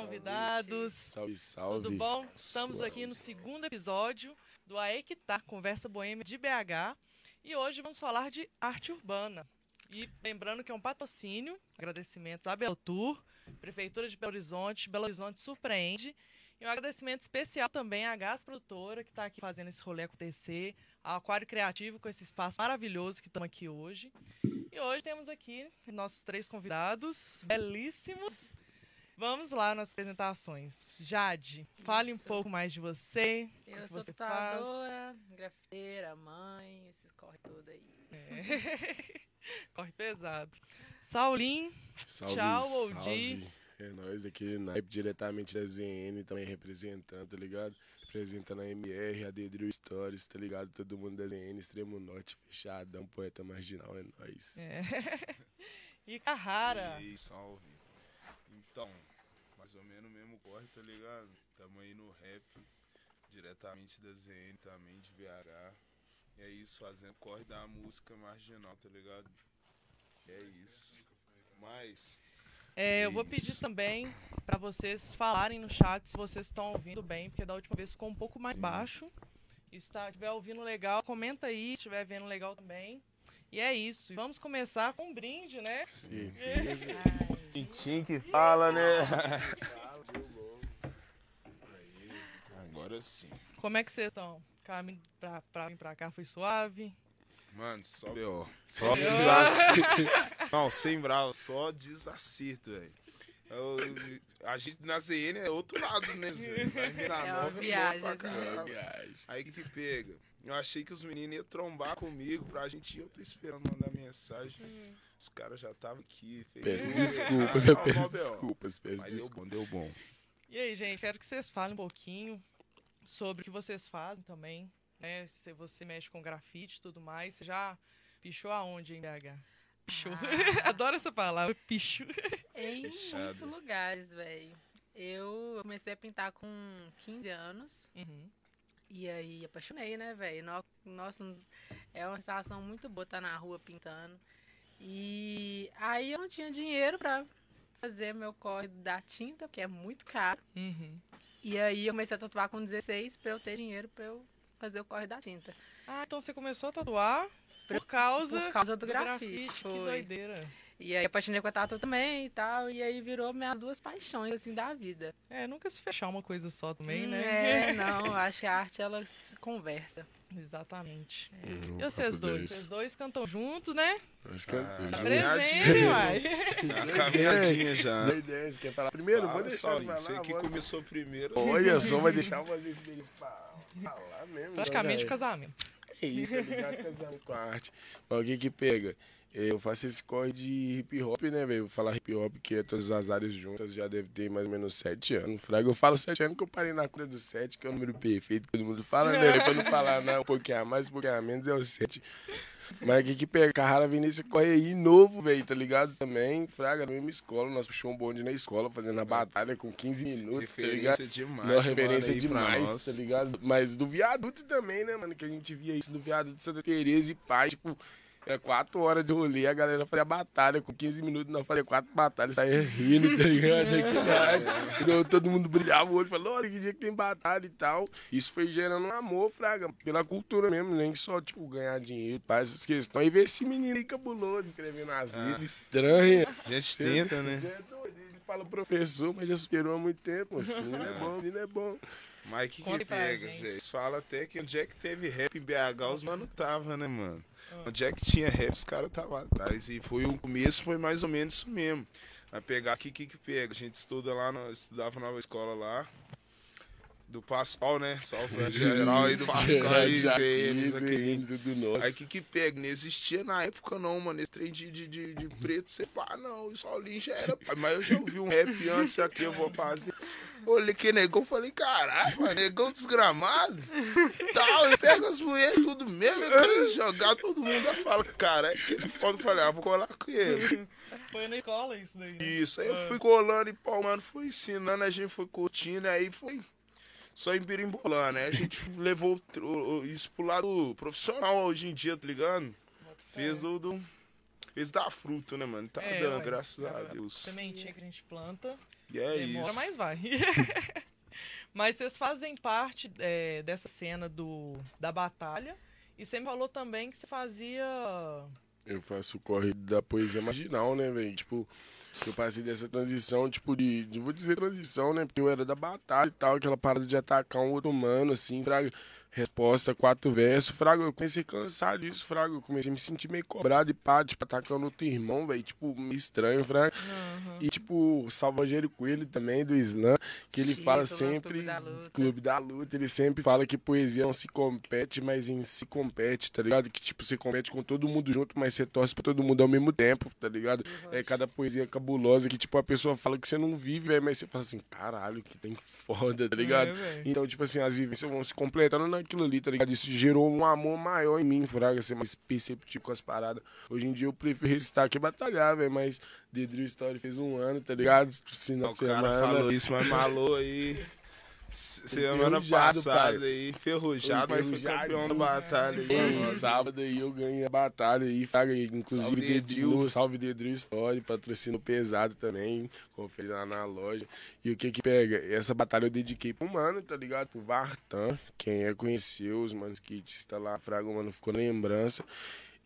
convidados. Salve, salve. Tudo bom? Estamos Suave. aqui no segundo episódio do Aequitar, Conversa Boêmia de BH. E hoje vamos falar de arte urbana. E lembrando que é um patrocínio, agradecimentos à Belo Tour, Prefeitura de Belo Horizonte, Belo Horizonte Surpreende. E um agradecimento especial também à Gás Produtora, que está aqui fazendo esse rolê acontecer, ao Aquário Criativo, com esse espaço maravilhoso que estamos aqui hoje. E hoje temos aqui nossos três convidados, belíssimos. Vamos lá nas apresentações. Jade, fale um Isso. pouco mais de você. Eu sou você faz. tatuadora, grafiteira, mãe, esses corre tudo aí. É. Corre pesado. Saulinho, Salve, Tchau. Oldie. É nós aqui na diretamente da ZN, também representando, tá ligado? Representando a MR, a Dedrio Stories, tá ligado? Todo mundo da ZN, Extremo Norte, fechadão, poeta marginal, é nóis. é. e Carrara. E aí, salve. Então, mais ou menos o mesmo corre, tá ligado? Tamo aí no rap, diretamente da ZN também, de BH. E é isso, fazendo corre da música marginal, tá ligado? É isso. Mas, É, eu vou pedir também para vocês falarem no chat se vocês estão ouvindo bem, porque da última vez ficou um pouco mais Sim. baixo. E se tá- estiver ouvindo legal, comenta aí, se estiver vendo legal também. E é isso. E vamos começar com um brinde, né? Sim. Ai, Tintim que fala, né? Agora sim. Como é que vocês estão? Caminho pra, pra vir pra cá foi suave? Mano, só B.O. Só desacerto. Não, sem bravo, só desacerto, velho. A gente na ZN é outro lado, né, Zé? É nova, viagem, assim. caralho. Viagem. Aí que que pega? Eu achei que os meninos iam trombar comigo pra gente ir. Eu tô esperando mandar mensagem. Os caras já estavam aqui. fez- Peço desculpas, eu peço desculpas, peço Mas deu desculpas. bom, deu bom. E aí, gente, quero que vocês falem um pouquinho sobre o que vocês fazem também, né? Se você mexe com grafite e tudo mais, você já pichou aonde em BH? Pichou. Ah. Adoro essa palavra, picho. em Fechado. muitos lugares, velho. Eu comecei a pintar com 15 anos. Uhum. E aí apaixonei, né, velho? No- Nossa, é uma sensação muito boa estar na rua pintando. E aí eu não tinha dinheiro pra fazer meu corre da tinta, porque é muito caro. Uhum. E aí eu comecei a tatuar com 16 pra eu ter dinheiro pra eu fazer o corre da tinta. Ah, então você começou a tatuar por causa, Por causa do grafite, Que foi. doideira. E aí apaixonei com a tatu também e tal. E aí virou minhas duas paixões, assim, da vida. É, nunca se fechar uma coisa só também, Hum, né? É, não, eu acho que a arte, ela se conversa. Exatamente. E vocês dois? Vocês dois cantam juntos, né? Nós cantamos. Ah, Tá Caminhadinha. presente, uai. Caminhadinha já. Dá ideia, você quer falar primeiro? vou Fala, deixar Saulinho, falar, Você que vou- começou primeiro. Olha só, vai deixar esse beijo pra falar mesmo. Praticamente então, casamento. É isso, tá ligado? Casando com a arte. Mas o que que pega? Eu faço esse corre de hip hop, né, velho? Falar hip hop, que é todas as áreas juntas, já deve ter mais ou menos sete anos. Fraga, eu falo sete anos que eu parei na cura do sete, que é o número perfeito, que todo mundo fala, né? Pra não falar não, um pouquinho a mais, um pouquinho a menos, é o sete. Mas o que que pega? Carrara Vinícius corre aí novo, velho, tá ligado? Também, Fraga, na mesma escola, nós puxamos um bonde na escola, fazendo a batalha com 15 minutos, tá ligado? Referência demais. Não, referência mano, demais, tá ligado? Mas do viaduto também, né, mano? Que a gente via isso do viaduto de Santa Teresa e Paz, tipo, era quatro horas de rolê, a galera fazia batalha, com 15 minutos nós fazia quatro batalhas, saía rindo, tá ligado? Então, todo mundo brilhava o olho, falou, olha que dia que tem batalha e tal. Isso foi gerando um amor, fraga, pela cultura mesmo, nem só, tipo, ganhar dinheiro, faz essas questões. E ver esse menino aí cabuloso, escrevendo as Ah. letras estranhas. A gente tenta, né? Você é doido, ele fala professor, mas já superou há muito tempo. Assim, menino é bom, menino é bom. Mas que Conta que pega, gente. gente? Falam até que onde é que teve rap em BH, os mano tava, né, mano? Ah. Onde é que tinha rap, os caras estavam atrás. E foi o começo, foi mais ou menos isso mesmo. Vai pegar aqui, que que pega? A gente estuda lá, no, estudava na nova escola lá. Do Pascoal, né? Salve a geral aí do Pascoal aí, eles, aquele tudo nosso. Aí que que pega? Não existia na época não, mano. Esse trem de, de, de, de preto, você pá, não. Isso ali já era. pai. Mas eu já ouvi um rap antes, já que eu vou fazer. Olhei que negão, falei, caralho, mano, negão desgramado. Tal, e pega as mulheres, tudo mesmo. Eu quero jogar, todo mundo fala, cara, é que ele foda. Eu falei, ah, vou colar com ele. Foi na escola isso daí. né? Isso, aí eu fui colando e pau, mano, fui ensinando, a gente foi curtindo, aí foi só embirimbolando. Aí a gente levou isso pro lado profissional hoje em dia, tá ligado? Fez do, do- Eles dão fruto, né, mano? Tá É, dando, ué. graças a Tá. Deus. Sementinha que a gente planta. E é Demora, isso. mas vai. mas vocês fazem parte é, dessa cena do, da batalha. E você me falou também que você fazia. Eu faço o corre da poesia marginal, né, velho? Tipo, eu passei dessa transição, tipo, de. Não vou dizer transição, né? Porque eu era da batalha e tal, aquela parada de atacar um outro humano, assim, fraga. Resposta, quatro versos. Fraga, eu comecei a cansar disso, Fraga. Eu comecei a me sentir meio cobrado e pá, tipo, atacando outro irmão, velho. Tipo, meio estranho, Fraga. E, tipo, o Salvageiro Coelho também, do Islã, que ele Isso, fala sempre. Clube da Luta. Clube da Luta, ele sempre fala que poesia não se compete, mas em si compete, tá ligado? Que, tipo, você compete com todo mundo junto, mas você torce pra todo mundo ao mesmo tempo, tá ligado? É cada poesia cabulosa que, tipo, a pessoa fala que você não vive, velho, mas você fala assim, caralho, que tem foda, tá ligado? É, velho. então, tipo assim, as vivências vão se completando naquilo ali, tá ligado? Isso gerou um amor maior em mim, fraga, ser mais perceptivo com as paradas. Hoje em dia eu prefiro recitar que batalhar, velho, mas The Drill Story fez um ano, tá ligado? Final O cara semana. falou isso, mas malou aí. Semana passada pai. aí, enferrujado, mas foi campeão da batalha. aí, sábado aí eu ganhei a batalha aí, fraga, inclusive Salve, Dedril, Dedril. salve Dedril Story, patrocínio pesado também, confere lá na loja. E o que que pega? Essa batalha eu dediquei pro mano, tá ligado? Pro Vartan, quem é conheceu, os manos que está lá, fraga, o mano ficou na lembrança.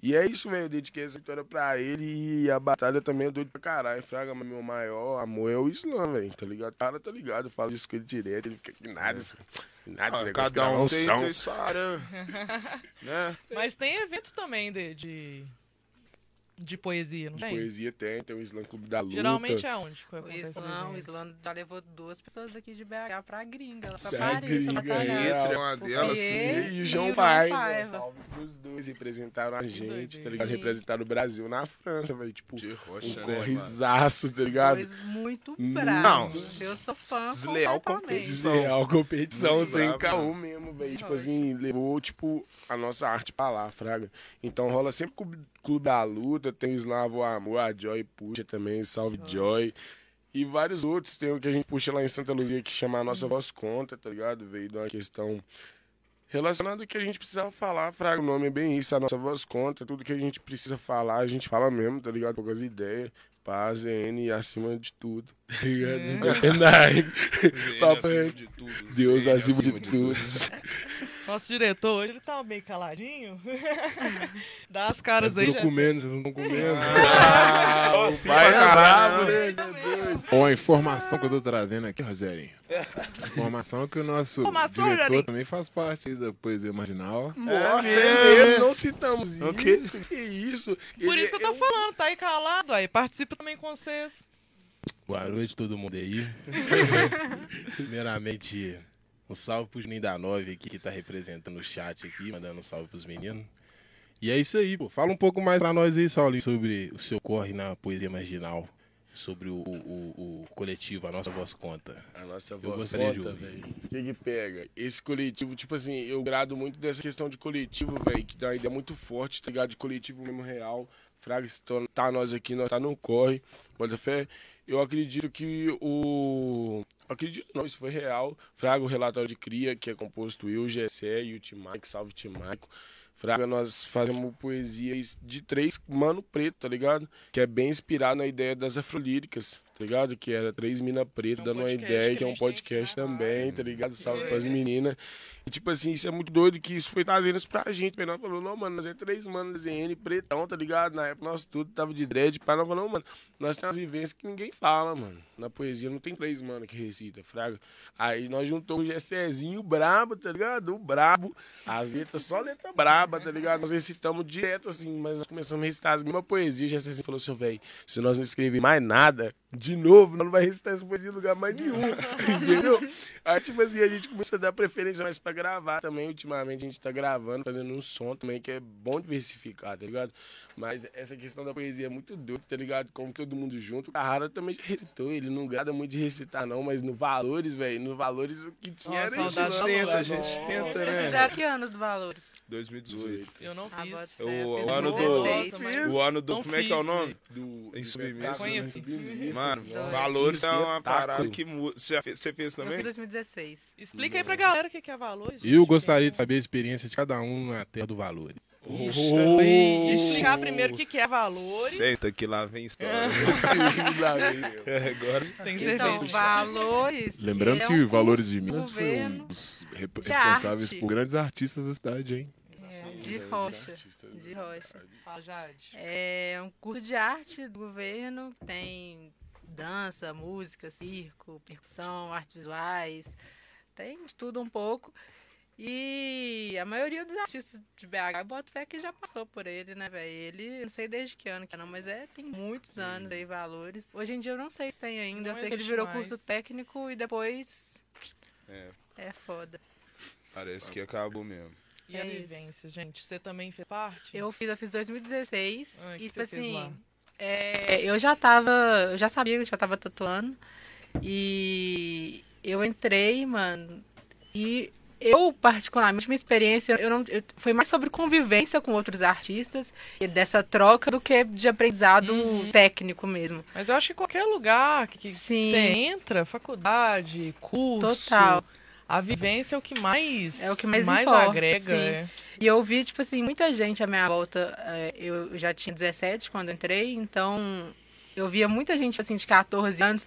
E é isso, velho, eu dediquei essa vitória pra ele e a batalha também é doido pra caralho, fraga, meu maior amor é o Islã, velho, tá ligado? O cara tá ligado, eu falo isso com ele direto, ele fica que nada, isso- nada, esse Ah, negócio cada um tem, tem sua aranha. né? Mas tem evento também de, de, de poesia, não De tem? poesia tem, tem o Islã Clube da Luta. Geralmente é onde? O Islã, o? Islã já levou duas pessoas daqui de BH pra gringa, lá pra Paris, pra gringa, batalhar. é. Pietra é uma delas. Piê E o e João o João Paiva. Salve pros dois, representaram a gente, tá ligado? Sim. Representaram o Brasil na França, velho. Tipo, De um rocha, né, mano? corrizaço, tá ligado? Dois muito Não. bravos. Eu sou fã Desleal competição. Desleal competição Muito sem caô mesmo, velho. Tipo assim, levou, tipo, a nossa arte pra lá, fraga. Então rola sempre Clube- Clube da Luta, tem o Slavo Amor, a Joy puxa também, Salve Joy. E vários outros, tem o que a gente puxa lá em Santa Luzia que chama a nossa voz conta, tá ligado? Veio de uma questão relacionada ao que a gente precisava falar, Fraga. O nome é bem isso, a nossa voz conta, tudo que a gente precisa falar, a gente fala mesmo, tá ligado? Poucas ideias, paz, N acima de tudo, tá ligado? Papo acima é de tudo. Deus Ele acima de tudo. Nosso diretor hoje, ele tá meio caladinho. Dá as caras aí, Tô já comendo, vocês não estão comendo. Ah, o pai é pra caralho. brabo, né? É. Ó, a informação que eu tô trazendo aqui, Rogerinho. Informação que o nosso Informação, diretor Rogerinho. também faz parte da poesia marginal. Nossa, É é mesmo, mesmo? não citamos O quê? isso. Que isso? Por Ele isso que eu é tô falando, tá aí calado, aí participa também com vocês. Boa noite todo mundo aí. Primeiramente, um salve pro Juninho da Nove aqui, que tá representando o chat aqui, mandando um salve pros meninos. E é isso aí, pô. Fala um pouco mais pra nós aí, Saulinho, sobre o seu corre na poesia marginal. Sobre o, o, o coletivo, a nossa voz conta. A nossa voz conta, velho. O que que pega? Esse coletivo, tipo assim, eu grado muito dessa questão de coletivo, velho, que dá uma ideia muito forte, tá ligado? De coletivo mesmo real. Fraga, se tá nós aqui, nós tá no corre. Bota fé. Eu acredito que o. Acredito não, isso foi real. Fraga, o relatório de cria, que é composto eu, o Gessé e o Timaico, salve Timaico. Fraga, nós fazemos poesias de três mano preto, tá ligado? Que é bem inspirado na ideia das afrolíricas, tá ligado? Que era três mina preta, É um dando uma ideia, que é um podcast também, tá ligado? Salve É. pras meninas. E tipo assim, isso é muito doido que isso foi trazendo isso pra gente. Nós falou, não, mano, nós é três manos ZN pretão, tá ligado? Na época nós tudo tava de dread, para nós falou, não, mano, nós temos umas vivências que ninguém fala, mano. Na poesia não tem três manos que recita, fraga. Aí nós juntamos o Gessezinho brabo, tá ligado? O brabo. As letras, só letra braba, tá ligado? Nós recitamos direto assim, mas nós começamos a recitar as mesmas poesias. O Gessezinho falou assim, velho, se nós não escrever mais nada, de novo, não vai recitar essa poesia em lugar mais nenhum, entendeu? Aí, tipo assim, a gente começou a dar preferência mais pra gravar também. Ultimamente a gente tá gravando, fazendo um som também, que é bom diversificar, tá ligado? Mas essa questão da poesia é muito doida, tá ligado? Como todo mundo junto. O Carrara também já recitou, ele não grada muito de recitar, não, mas no Valores, velho, no Valores o que tinha Nossa, era isso, da não, tenta, a gente tenta, Vocês né? fizeram que anos do Valores? 2018. Eu não Ah, fiz. bota O- o fiz ano no do- 16. mas- O ano do. Não Como é que é o nome? Do, Em submissa, Mano. Valores é uma parada que Você já fez, você fez Eu também? fiz 2016. Explica aí pra galera o que é valor, gente. Eu gostaria de saber a experiência de cada um na Terra do Valores. Ixi, Explicar primeiro o que que é valores. Senta que lá vem história. Lá vem. É, Agora Tem Então, cerveja. valores. Lembrando é que um Valores de Minas foi um dos responsáveis arte. por grandes artistas da cidade, hein? é, de rocha. De rocha. Fala, Jade. É um curso de arte do governo, tem dança, música, circo, percussão, artes visuais, tem de tudo um pouco. E a maioria dos artistas de BH, eu boto fé que já passou por ele, né, velho? Ele, não sei desde que ano que é, não, mas é, tem muitos anos aí, valores. Hoje em dia eu não sei se tem ainda, Não eu sei que ele virou mais. curso técnico e depois É, é foda. parece que acabou mesmo. E É a isso. vivência, gente? Você também fez parte? Eu fiz, eu fiz 2016 Ah, e que tipo assim, é, eu já tava, eu já sabia que eu já tava tatuando e eu entrei, mano, e eu particularmente minha experiência, eu não, eu- foi mais sobre convivência com outros artistas e dessa troca do que de aprendizado Uhum. técnico mesmo. Mas eu acho que qualquer lugar que Sim. você entra, faculdade, curso, Total. a vivência é o que mais É o que mais importa, agrega. é. E eu vi, tipo assim, muita gente à minha volta. eh, Eu já tinha 17 quando entrei, então eu via muita gente, assim, de 14 anos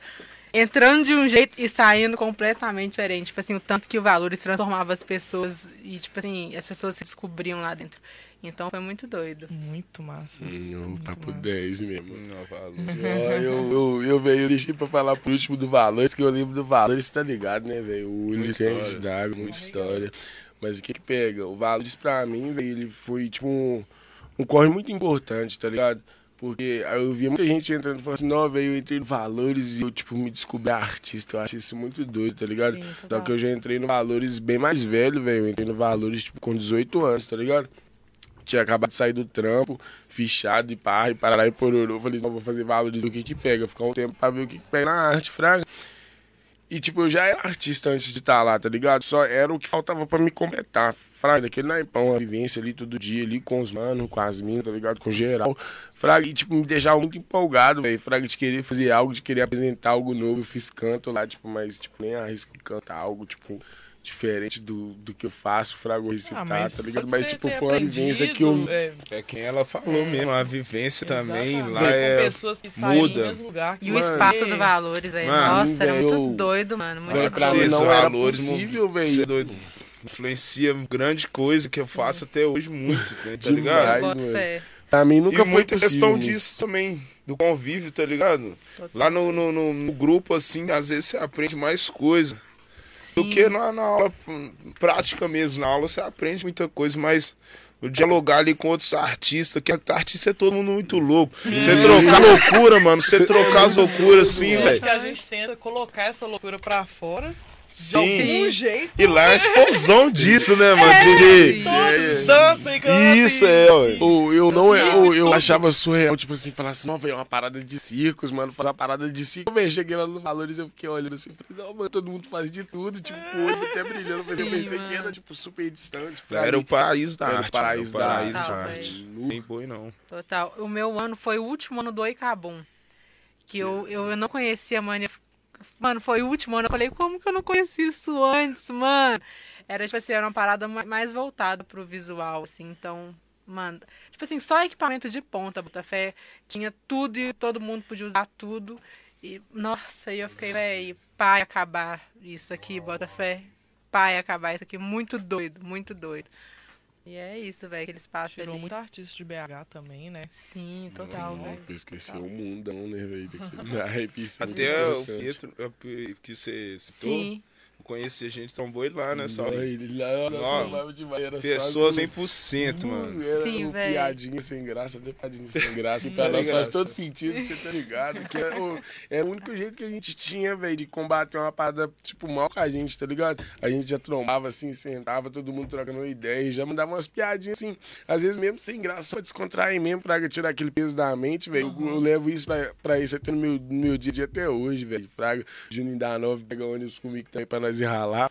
entrando de um jeito e saindo completamente diferente. Tipo assim, o tanto que o Valores transformava as pessoas e, tipo assim, as pessoas se descobriam lá dentro. Então foi muito doido. Muito massa. Hum, um papo 10 mesmo. Não, falou. Ó, eu, eu, eu, velho, eu deixei pra falar por último do Valores, que eu lembro do Valores, tá ligado, né, velho? O Licente d'água, muita história. Mas o que que pega? O Valores pra mim, velho, ele foi, tipo, um, um corre muito importante, tá ligado? Porque eu via muita gente entrando e falando assim, não, velho, eu entrei no Valores e eu, tipo, me descobri artista. Eu acho isso muito doido, tá ligado? Sim, Só que eu já entrei no Valores bem mais velho, velho. Eu entrei no Valores, tipo, com 18 anos, tá ligado? Tinha acabado de sair do trampo, fichado e pá, e parará e pororô. Eu falei, não, vou fazer Valores do que que pega. Ficar um tempo pra ver o que que pega na arte, fraga. E, tipo, eu já era artista antes de estar lá, tá ligado? Só era o que faltava pra me completar. Fraga, daquele naipão, a vivência ali todo dia, ali com os manos, com as minas, tá ligado? Com geral. Fraga, e, tipo, me deixava muito empolgado, velho. Fraga, de querer fazer algo, de querer apresentar algo novo. Eu fiz canto lá, tipo, mas, tipo, nem arrisco cantar algo, tipo, diferente do, do que eu faço, fraga, ou recitar, tá só ligado? Mas, tipo, foi uma vivência que eu... é, É quem ela falou mesmo, a vivência também exatamente, lá com é. pessoas que saem muda. lugar. E o você. espaço do Valores, velho. Mano, Nossa, era muito doido, mano. Muito pra doido. Esses não era valores, possível, Você é velho. doido. Influencia grande coisa que eu faço até hoje muito, né, tá Demais. ligado? Boto mano. Pra mim nunca e foi muita possível questão isso. disso também, do convívio, tá ligado? Lá no, no, no- no grupo, assim, às vezes você aprende mais coisa do Sim. que na, na aula prática mesmo. Na aula você aprende muita coisa, mas o dialogar ali com outros artistas, que artista é todo mundo muito louco. Você trocar loucura, mano, você trocar as loucuras assim, Eu acho velho. que a gente tenta colocar essa loucura pra fora de Sim. algum jeito. E lá é uma explosão disso, né, mano? De- de- Todos dançam e cantam. Isso é, ué. Ou eu não Sim, eu, eu achava surreal, tipo assim, falar assim, não, velho, é uma parada de circos, mano, fazer uma parada de circo. Velho, cheguei lá no Valores, eu fiquei olhando assim, falei, não, mano, todo mundo faz de tudo, tipo, o olho até brilhando, mas eu Sim, pensei que era, tipo, super distante. Era o paraíso da Era o arte. paraíso mano, o da paraíso arte. da Total, arte. Não tem boi, não. Total. O meu ano foi o último ano do Oicabum. Que eu, eu, eu não conhecia, mano. Eu- Mano, foi o último ano. Eu falei, como que eu não conheci isso antes, mano? Era, tipo assim, era uma parada ma- mais voltada pro visual, assim. Então, mano, tipo assim, só equipamento de ponta, Botafé. Tinha tudo e todo mundo podia usar tudo. E, nossa, aí eu fiquei, véi, pai acabar isso aqui, Botafé. Pai acabar isso aqui. Muito doido, muito doido. E é isso, velho, aquele espaço Tirou ali. muito artista de BH também, né? Sim, total, Não, velho. eu esqueci o mundão, né, velho, é Até o. Pietro, que você citou, Sim. Conheci a gente trombou ele lá, né, Saulinho? ele lá, nossa, demais, era só Pessoa do- 100%, Uh, mano. Era Sim, um piadinha sem graça, até piadinha sem graça. Pra nós faz todo sentido, você tá ligado? Que é, o, é o único jeito que a gente tinha, velho, de combater uma parada, tipo, mal com a gente, tá ligado? A gente já trombava assim, sentava, todo mundo trocando ideia, e já mandava umas piadinhas assim, às vezes mesmo sem graça, só descontrair mesmo, pra tirar aquele peso da mente, velho. Eu, eu levo isso pra, pra isso até no meu, no meu dia a dia até hoje, velho. Fraga, Juninho da Nova pega ônibus comigo também pra nós ir ralar.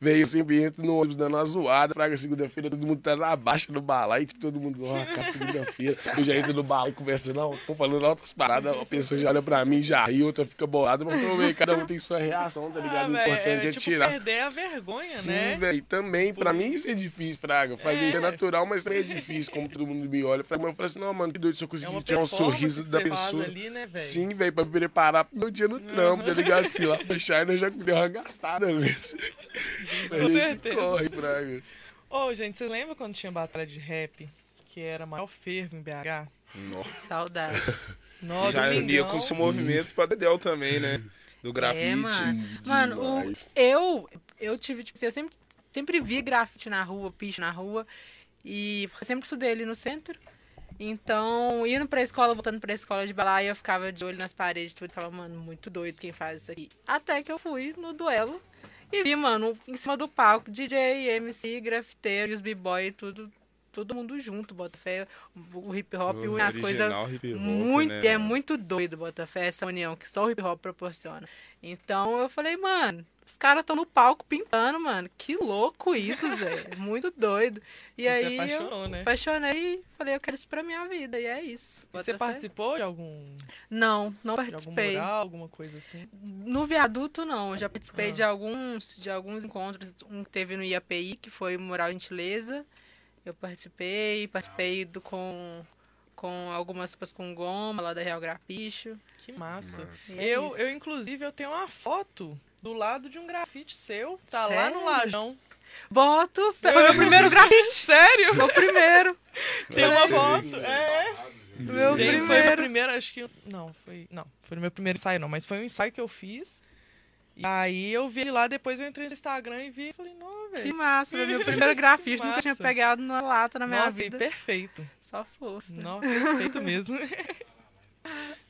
Veio, eu sempre entro no ônibus dando uma zoada. Fraga, segunda-feira, todo mundo tá na baixa do balão. Aí todo mundo, ó, cá, segunda-feira. Eu já entro no balão conversando, não, tô falando altas paradas. A pessoa já olha pra mim, já ri, outra fica bolada. Mas também, cada um tem sua reação, tá ligado? o Ah, véi, importante é, tipo, tirar. perder a vergonha, Sim, né? velho, também, pra mim isso é difícil, Fraga. Fazer É. isso é natural, mas também é difícil, como todo mundo me olha. Eu falei assim, não, mano, que doido se eu É conseguir uma tirar um sorriso da pessoa. ali, né? Sim, velho, pra me preparar pro meu dia no trampo, tá ligado? Se lá fechar, ainda já deu uma gastada mesmo. Esse certeza. corre, Fraga. Ô, gente, você lembra quando tinha batalha de rap, que era maior fervo em BH? Nossa. Saudades. Nossa, Já unia com esse movimento pra Dedel também, né? Do grafite. É, mano. Mano, o- eu, eu tive, tipo, assim, eu sempre, sempre vi grafite na rua, picho na rua. E eu sempre estudei ali no centro. Então, indo pra escola, voltando pra escola de balaia, eu ficava de olho nas paredes e tudo. Falava, mano, muito doido quem faz isso aqui. Até que eu fui no duelo e vi, mano, em cima do palco, DJ, MC, grafiteiro e os b-boy, tudo, todo mundo junto, Botafé. O, o hip hop une as coisas muito, né, é muito doido, Botafé, essa união que só o hip hop proporciona. Então eu falei, mano, os caras estão no palco pintando, mano. Que louco isso, Zé. Muito doido. E Você aí eu apaixonou, né? apaixonei e falei, eu quero isso pra minha vida. E é isso. E você fé. participou de algum, Não, não de algum participei. mural, alguma coisa assim? No viaduto, não. Eu já participei Ah. de alguns de alguns encontros. Um que teve no IAPI, que foi Mural Gentileza. Eu participei. Participei do, com, com algumas coisas com goma, lá da Real Grapicho. Que massa. É Eu, eu, inclusive, eu tenho uma foto do lado de um grafite seu. Tá lá Sério? no Lajão. Boto, fé. foi meu primeiro grafite. Sério? Meu primeiro. Tem uma foto. É. Meu Tem, foi no primeiro. primeiro, acho que. Não, foi. Não, foi no meu primeiro ensaio, não, mas foi um ensaio que eu fiz. E aí eu vi ele lá, depois eu entrei no Instagram e vi e falei, não, Que velho. massa, foi meu primeiro grafite. Nunca tinha Massa. pegado numa lata na minha Nossa, vida. perfeito. Só força. Nossa, perfeito mesmo.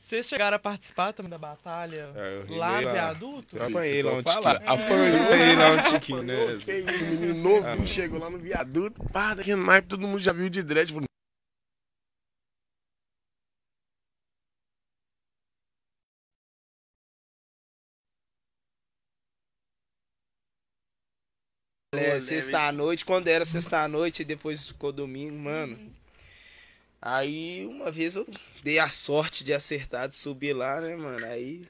Vocês chegaram a participar também da batalha É, lá no lá. viaduto? Eu apanhei lá um tiquinho. Apanhei lá um tiquinho, né? Que isso, menino novo, chegou lá no viaduto, pá, daqui no naipe, todo mundo já viu de dread. Falou, É, sexta-noite, quando era sexta-noite e depois ficou domingo, mano. Aí uma vez eu dei a sorte de acertar, de subir lá, né, mano? Aí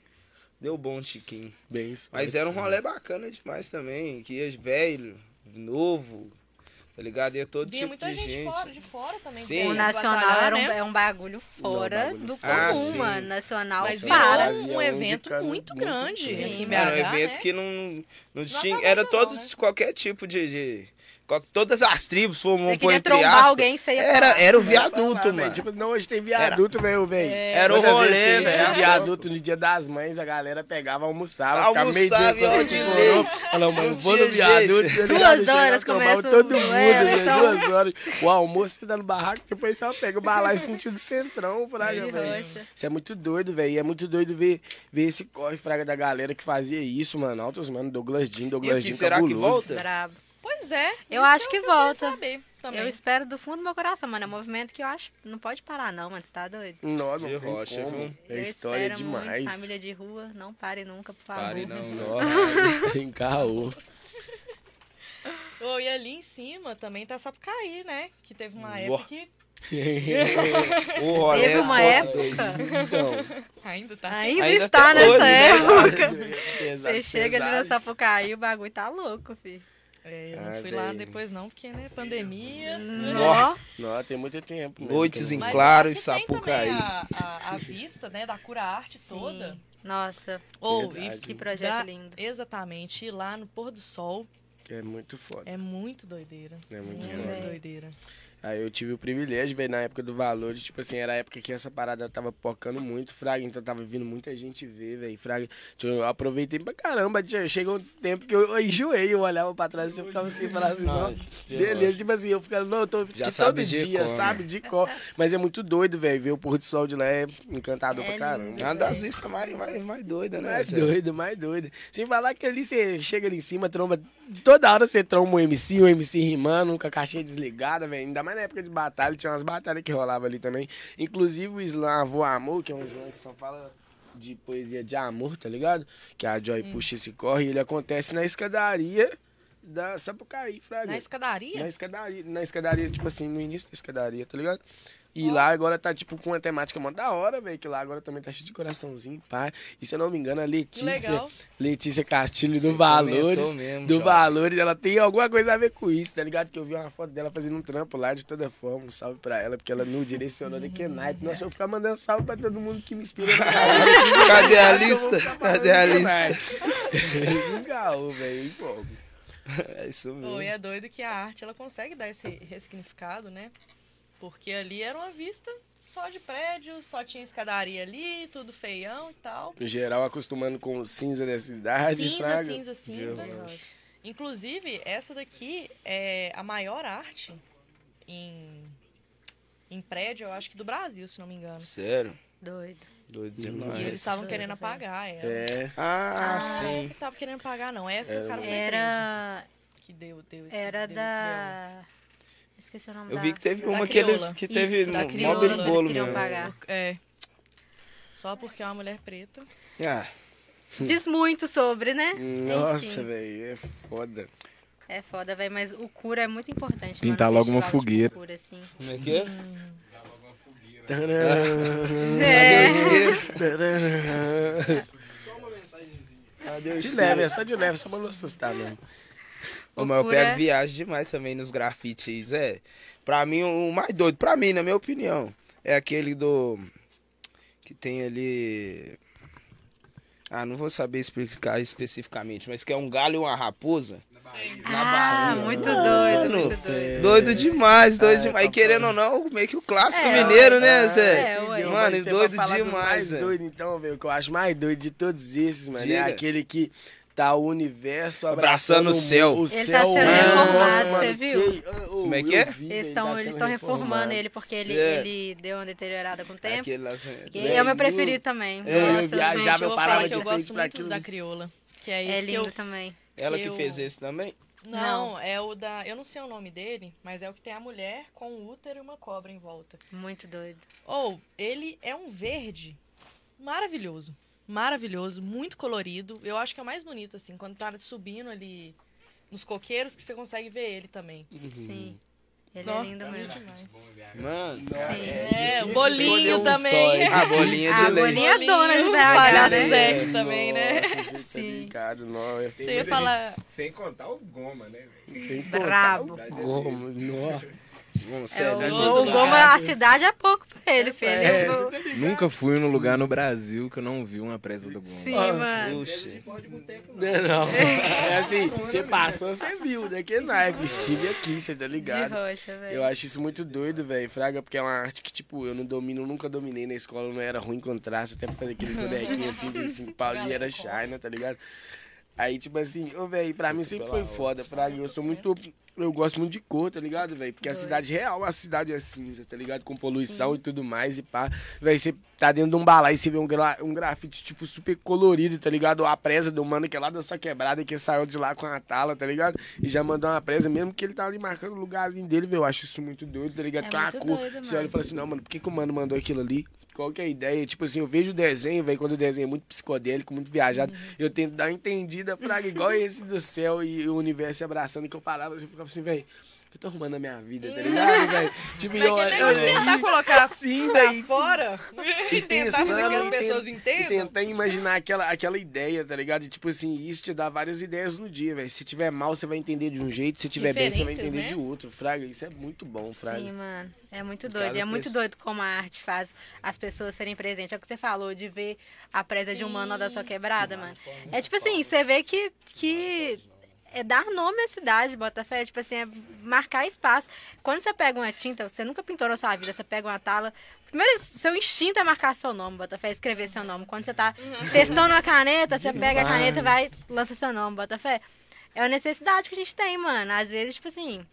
deu bom, Tiquinho. bem isso. Mas era um rolê bacana demais também, que ia velho, novo, tá ligado? Ia todo Vinha tipo muita de gente, gente. Fora, de fora também. Sim. O Nacional era um, né? é um bagulho fora bagulho do fora. Ah, comum, sim. mano. Nacional Mas para. um um evento cada- muito muito grande aqui em Sim, Era um BH, evento né? que não, não tinha. Era não, todo, né? qualquer tipo de. de- todas as tribos formam queria entre aspas. alguém, você ia Era, falar. era o Falar, viaduto, velho, mano. Tipo, não, hoje tem viaduto, velho, velho. Era o rolê, velho. viaduto no dia das mães, a galera pegava, almoçava, ficava meio Almoçava dia e demorou. lê. Falou, mano, vou no viaduto. Duas horas começa o todo mundo, velho, então. duas horas. O almoço você dá no barraco, depois você pega o balai sentido centrão, fraga, De velho. Isso é muito doido, velho. E é muito doido ver, ver esse corre, fraga, da galera que fazia isso, mano. Altos, mano, Douglas Jean, Douglas Jean será que volta? Brabo. Pois é. Eu acho é que eu queria volta. saber também. Eu espero do fundo do meu coração, mano. É um movimento que eu acho. Não pode parar, não, mano. Você tá doido? Não, De não rocha, como. viu? É eu história demais. Muito. Família de rua, não pare nunca, por favor. Pare não, não. Nossa, tem caô. Ô, e ali em cima também tá Sapucaí, né? Que teve uma época que O rolê Teve uma época. Então, ainda tá. Ainda, Ainda está hoje, nessa né? época. pesado, Você chega ali no pesado. Sapucaí, o bagulho tá louco, filho. É, eu não Ah, fui lá depois não, porque, né, pandemia. Nó. Não, tem muito tempo. mesmo, Noites em claro e Sapucaí. A, a, a vista, né, da cura arte Sim. toda. Nossa, Ou, e que projeto lindo. Exatamente, ir lá no pôr do sol É muito foda. é muito doideira. É muito muito foda. doideira. Aí eu tive o privilégio, velho, na época do valor, de, tipo assim, era a época que essa parada tava pocando muito, Fraga, então tava vindo muita gente ver, velho, Fraga. Tipo, Eu aproveitei pra caramba, chegou um tempo que eu, eu enjoei, eu olhava pra trás e eu ficava assim, falava assim, não, beleza, tipo assim, eu ficava, não, eu tô Já todo sabe de dia, cor, né? sabe, de cor. Mas é muito doido, velho, ver o pôr do sol de lá é encantador É pra caramba. É uma das vistas mais, mais, mais doidas, né? Mais Zé? doido, mais doido. Sem falar que ali você chega ali em cima, tromba. Toda hora você tromba um MC, um MC rimando, com a caixinha desligada, velho. Ainda mais na época de batalha, tinha umas batalhas que rolavam ali também. Inclusive o slam Avô Amor, que é um slam que só fala de poesia de amor, tá ligado? Que a Joy puxa esse corre e ele acontece na escadaria da Sapucaí, Fraga. Na escadaria? Na escadaria, na escadaria, tipo assim, no início da escadaria, tá ligado? E lá agora tá, tipo, com uma temática mó da hora, velho. Que lá agora também tá cheio de coraçãozinho, pá. E se eu não me engano, a Letícia, legal. Letícia Castilho Você do Valores, mesmo, do. Valores, ela tem alguma coisa a ver com isso, tá ligado? Que eu vi uma foto dela fazendo um trampo lá de toda forma. Um salve pra ela, porque ela nos direcionou daqui naipe. Nossa, eu vou ficar mandando salve pra todo mundo que me inspira. Cadê a lista? Cadê a lista? Legal, velho, empolgo. É isso Pô, mesmo. e é doido que a arte ela consegue dar esse ressignificado, né? Porque ali era uma vista só de prédio, só tinha escadaria ali, tudo feião e tal. No geral, acostumando com cinza da cidade. Cinza, fraga. cinza, cinza. Deus. Inclusive, essa daqui é a maior arte em, em prédio, eu acho que do Brasil, se não me engano. Sério? Doido. Doido E eles demais. estavam querendo apagar ela. É. Ah, Não sim. essa que tava querendo pagar, não. Essa Era o cara foi Era. que deu, deu esse, Era deu da. Esqueci o nome Eu da. vi que teve Da uma que eles que teve Isso, mó crioula, queriam mesmo. pagar. É. Só porque é uma mulher preta. Ah, Diz muito sobre, né? Nossa, velho, é foda. É foda, velho, mas o cura é muito importante. Pintar mano, logo uma fogueira. Cura, assim. como é que é? É. De leve, é só de leve, só pra não assustar mesmo. Ô, mas eu pego viagem demais também nos grafites aí, Zé. Pra mim, o mais doido, pra mim, na minha opinião, é aquele do. Que tem ali. Ah, não vou saber explicar especificamente, mas que é um galho e uma raposa. Na Ah, Bahia. muito Mano, doido, muito doido. Doido demais, doido Ah, demais. E tá querendo ou não, meio que o clássico É, mineiro, né, é, Zé? é, ué. Mano, doido demais, mais doido, então, velho. O que eu acho mais doido de todos esses, mano, Diga. é aquele que tá o universo Abraçando o céu. O Ele céu, tá sendo reformado, você mano, viu? que- oh, Como é que eu é? vi, Eles estão tá eles sendo estão reformando reformado. ele porque ele, Certo. ele deu uma deteriorada com o tempo. Aquele lá, Que Velho, é o meu preferido também. É, eu Nossa, viajava, sou- eu parava de que eu gosto muito aquilo. da crioula. Que é É que eu... lindo também. Ela que eu- fez esse também? Não, é o da... Eu não sei o nome dele, mas é o que tem a mulher com um útero e uma cobra em volta. Muito doido. Ou, ele é um verde maravilhoso. Maravilhoso, muito colorido. Eu acho que é o mais bonito, assim, quando tá subindo ali nos coqueiros, que você consegue ver ele também. Sim. Ele Nossa, é lindo mesmo. demais. Mano. Sim. É, o Escolheu bolinho um também. só, A bolinha de A leite. bolinha é dona de Bolinho, BH, palhaço né? Zé também, né? Nossa, tá Sim. ligado, não, é Você ia falar... Sem contar o Goma, né, velho? Sem contar o Gomo, nossa. Vamos, É, sério. o, né? o Goma, a cidade é pouco pra ele, filho. É, Eu- tá ligado. Nunca fui num lugar no Brasil que eu não vi uma presa do Goma. Sim, Ah, mano. Puxa. Não, não. É assim, você passou, você viu, daquele naipe. Estive aqui, você tá De ligado? roxa, velho. Eu acho isso muito doido, velho, Fraga, porque é uma arte que, tipo, eu não domino, nunca dominei na escola, não era ruim com traço, até pra fazer aqueles bonequinhos assim de 5 pau de era China, tá ligado? Aí, tipo assim, ô, velho, pra mim sempre foi foda, Fraga. Eu sou muito. Eu gosto muito de cor, tá ligado, velho? Porque a Doido. cidade real, a cidade é cinza, tá ligado? Com poluição e tudo mais, e pá. Velho, você tá dentro de um balai e você vê um, gra um grafite, tipo, super colorido, tá ligado? A presa do mano que é lá da sua quebrada, que saiu de lá com a tala, tá ligado? E já mandou uma presa, mesmo que ele tá ali marcando o lugarzinho dele, velho. Eu acho isso muito doido, tá ligado? É que é uma cor. doido, você olha e fala assim, não, mano, por que, que o mano mandou aquilo ali? Qual que é a ideia? Tipo assim, eu vejo o desenho, velho, quando o desenho é muito psicodélico, muito viajado, Uhum. eu tento dar uma entendida, fraga, igual esse do céu e o universo se abraçando, que eu parava assim, ficava assim, velho, eu tô arrumando a minha vida, tá ligado, velho? Tipo, eu, que eu, negócio de tentar colocar assim, velho, fora e tentar fazer que as pessoas ten- entendam. tentar imaginar aquela, aquela ideia, tá ligado? E, tipo assim, isso te dá várias ideias no dia, velho. Se tiver mal, você vai entender de um jeito, se tiver bem, você vai entender né? de outro. Fraga, isso é muito bom, Fraga. Sim, mano. É muito doido. Cada E é muito pessoa- doido como a arte faz as pessoas serem presentes. É o que você falou, de ver a presa de um mano da sua quebrada, mano. É tipo assim, você vê que, que é dar nome à cidade, Botafé. Tipo assim, é marcar espaço. Quando você pega uma tinta, você nunca pintou na sua vida, você pega uma tala. Primeiro, seu instinto é marcar seu nome, Botafé, escrever seu nome. Quando você tá testando uma caneta, você pega a caneta e vai, lança seu nome, Botafé. É uma necessidade que a gente tem, mano. Às vezes, tipo assim,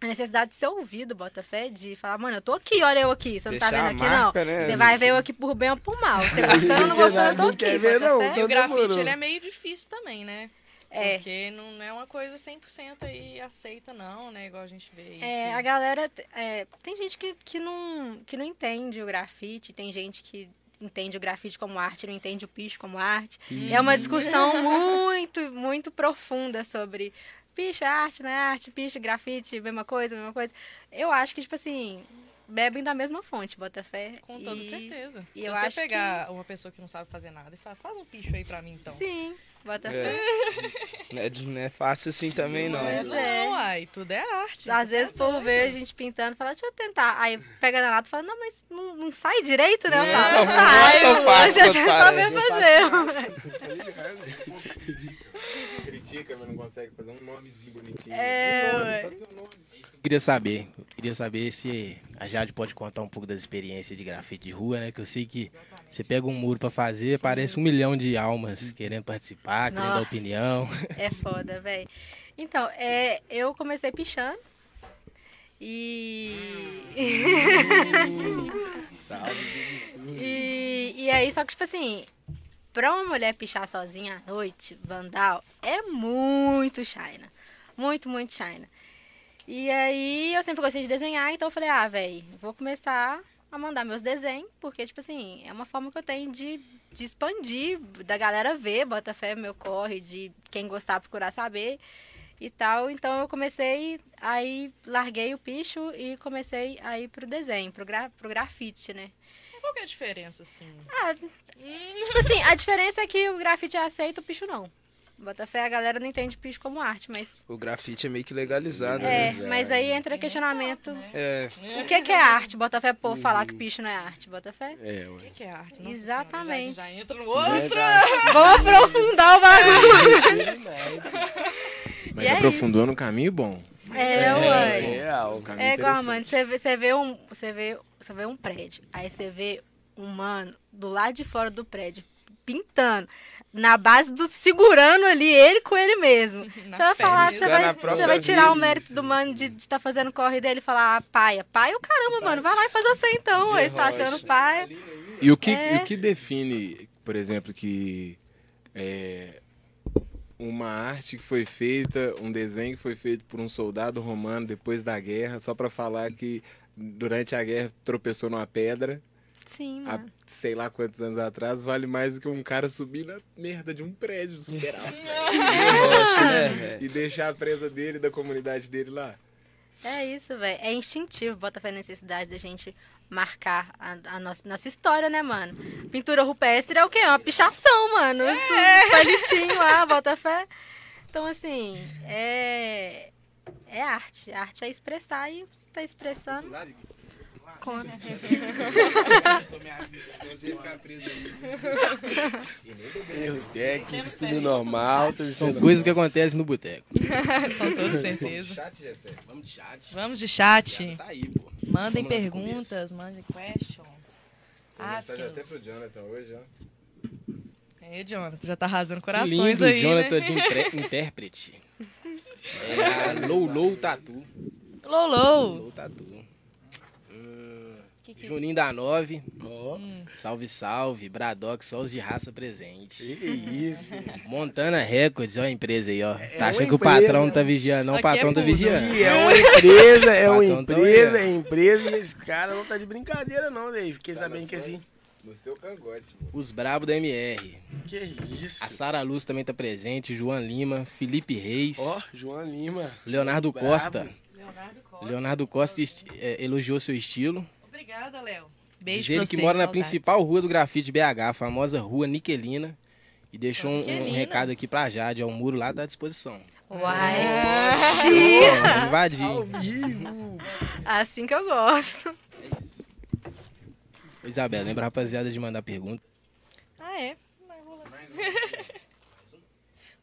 a necessidade de ser ouvido, Botafé, de falar, mano, eu tô aqui, olha eu aqui, você não tá Deixar vendo a aqui, marca, não. né? Você vai ver eu aqui por bem ou por mal. Você gostando ou não gostando, eu tô aqui, ver, não. Botafé. E o grafite, ele é meio difícil também, né? É. Porque não é uma coisa 100% aí aceita, não, né? Igual a gente vê aí. É, que- a galera. é, tem gente que, que, não, que não entende o grafite, tem gente que entende o grafite como arte, não entende o picho como arte. É uma discussão muito, muito profunda sobre picho é arte, não é arte, picho, grafite, mesma coisa, mesma coisa. Eu acho que, tipo assim, bebem da mesma fonte, Botafé. Com toda e... certeza. e Se eu você acho pegar uma pessoa que não sabe fazer nada e falar, faz um picho aí pra mim então. Sim, Botafé. Não é, não é fácil assim também, não. Mas Não, é. ai, tudo é arte. Às Você vezes o tá povo vê a gente pintando e fala, deixa eu tentar. Aí pega na lata e fala, não, mas não, não sai direito, né? Eu Não, falo, não sai, é tão fácil você quanto sabe fazer. Critica, mas não consegue fazer um nomezinho bonitinho. É, ué. faz seu nome. Eu queria saber, eu queria saber se a Jade pode contar um pouco das experiências de grafite de rua, né? Que eu sei que você pega um muro pra fazer, parece um milhão de almas querendo participar, querendo dar opinião. É foda, velho. Então, é, eu comecei pichando. E. e. E aí, só que, tipo assim, pra uma mulher pichar sozinha à noite, vandal, é muito China. Muito, muito China. E aí, eu sempre gostei de desenhar, então eu falei, ah, velho, vou começar a mandar meus desenhos, porque, tipo assim, é uma forma que eu tenho de, de expandir, da galera ver, bota fé meu corre, de quem gostar procurar saber e tal. Então eu comecei, aí larguei o picho e comecei a ir pro desenho, pro, gra, pro grafite, né? Qual que é a diferença, assim? Ah, tipo assim, a diferença é que o grafite é aceito, o picho não. Bota fé, a galera não entende picho como arte, mas. O grafite é meio que legalizado, É, né? mas aí entra questionamento. É. O que, que é arte? Bota fé, povo falar que picho não é arte, bota fé? É, O ué. que que é arte? Nossa Exatamente. Já, entra no outro. Vamos aprofundar o bagulho. Mas E é aprofundou no caminho bom. É, É ué. real. caminho É igual, mano, você vê, você vê um, você vê, você vê um prédio, aí você vê um mano do lado de fora do prédio pintando, na base do segurando ali ele com ele mesmo. Na Você vai falar, você vai, você vai tirar o mérito do mano de estar fazendo corre dele e falar, ah, paia. Paia o caramba, mano. Vai lá e faz você então. Você tá achando paia. E o que, É. o que define, por exemplo, que é, uma arte que foi feita, um desenho que foi feito por um soldado romano depois da guerra, só pra falar que durante a guerra tropeçou numa pedra, Sim, há mano. sei lá quantos anos atrás, vale mais do que um cara subir na merda de um prédio super alto né, velho? e deixar a presa dele, da comunidade dele lá. É isso, velho. É instintivo, bota fé a necessidade da gente marcar a, a nossa, nossa história, né, mano? Pintura rupestre é o quê? É uma pichação, mano. Esses palitinhos lá, bota fé. Então, assim, é. É arte. Arte é expressar e você tá expressando. Conta. Erros técnicos, tudo normal, São coisas que acontecem no boteco. Com toda certeza. Chat, Gessé. Vamos de chat. Vamos de chat. Tá aí, pô. Mandem Vamos perguntas, mandem questions. Mensagem até pro. Jonathan hoje, ó. É, Jonathan, já tá arrasando Que corações lindo, aí, Jonathan né? de intré- intérprete. É a Low Low Tatu. Lolo. Low Tatu. Hum, Juninho da Nove. Ó, Salve, salve. Bradock, só os de raça presente. que isso. Montana Records, ó a empresa aí, ó. É tá achando que o patrão não tá vigiando, não. O Aqui patrão é tá vigiando. É uma empresa, é uma tá empresa, é empresa, e esse cara não tá de brincadeira não, Dave. Fiquei sabendo que assim... No seu cangote. Os brabo da MR. Que isso. A Sara Luz também tá presente. João Lima, Felipe Reis. Ó, João Lima. Leonardo Brabo. Costa. Leonardo Costa. Leonardo Costa é, elogiou seu estilo. Obrigada, Léo. Beijo Diz ele que você, mora na saudades. principal rua do grafite BH, a famosa Rua Niquelina. E deixou um- um, recado aqui pra Jade, ó, o muro lá tá à disposição. Uai. Vamos invadir. Ao vivo. Assim que eu gosto. É isso. Ô, Isabela, lembra a rapaziada de mandar pergunta. Ah, é? Mas vou lá.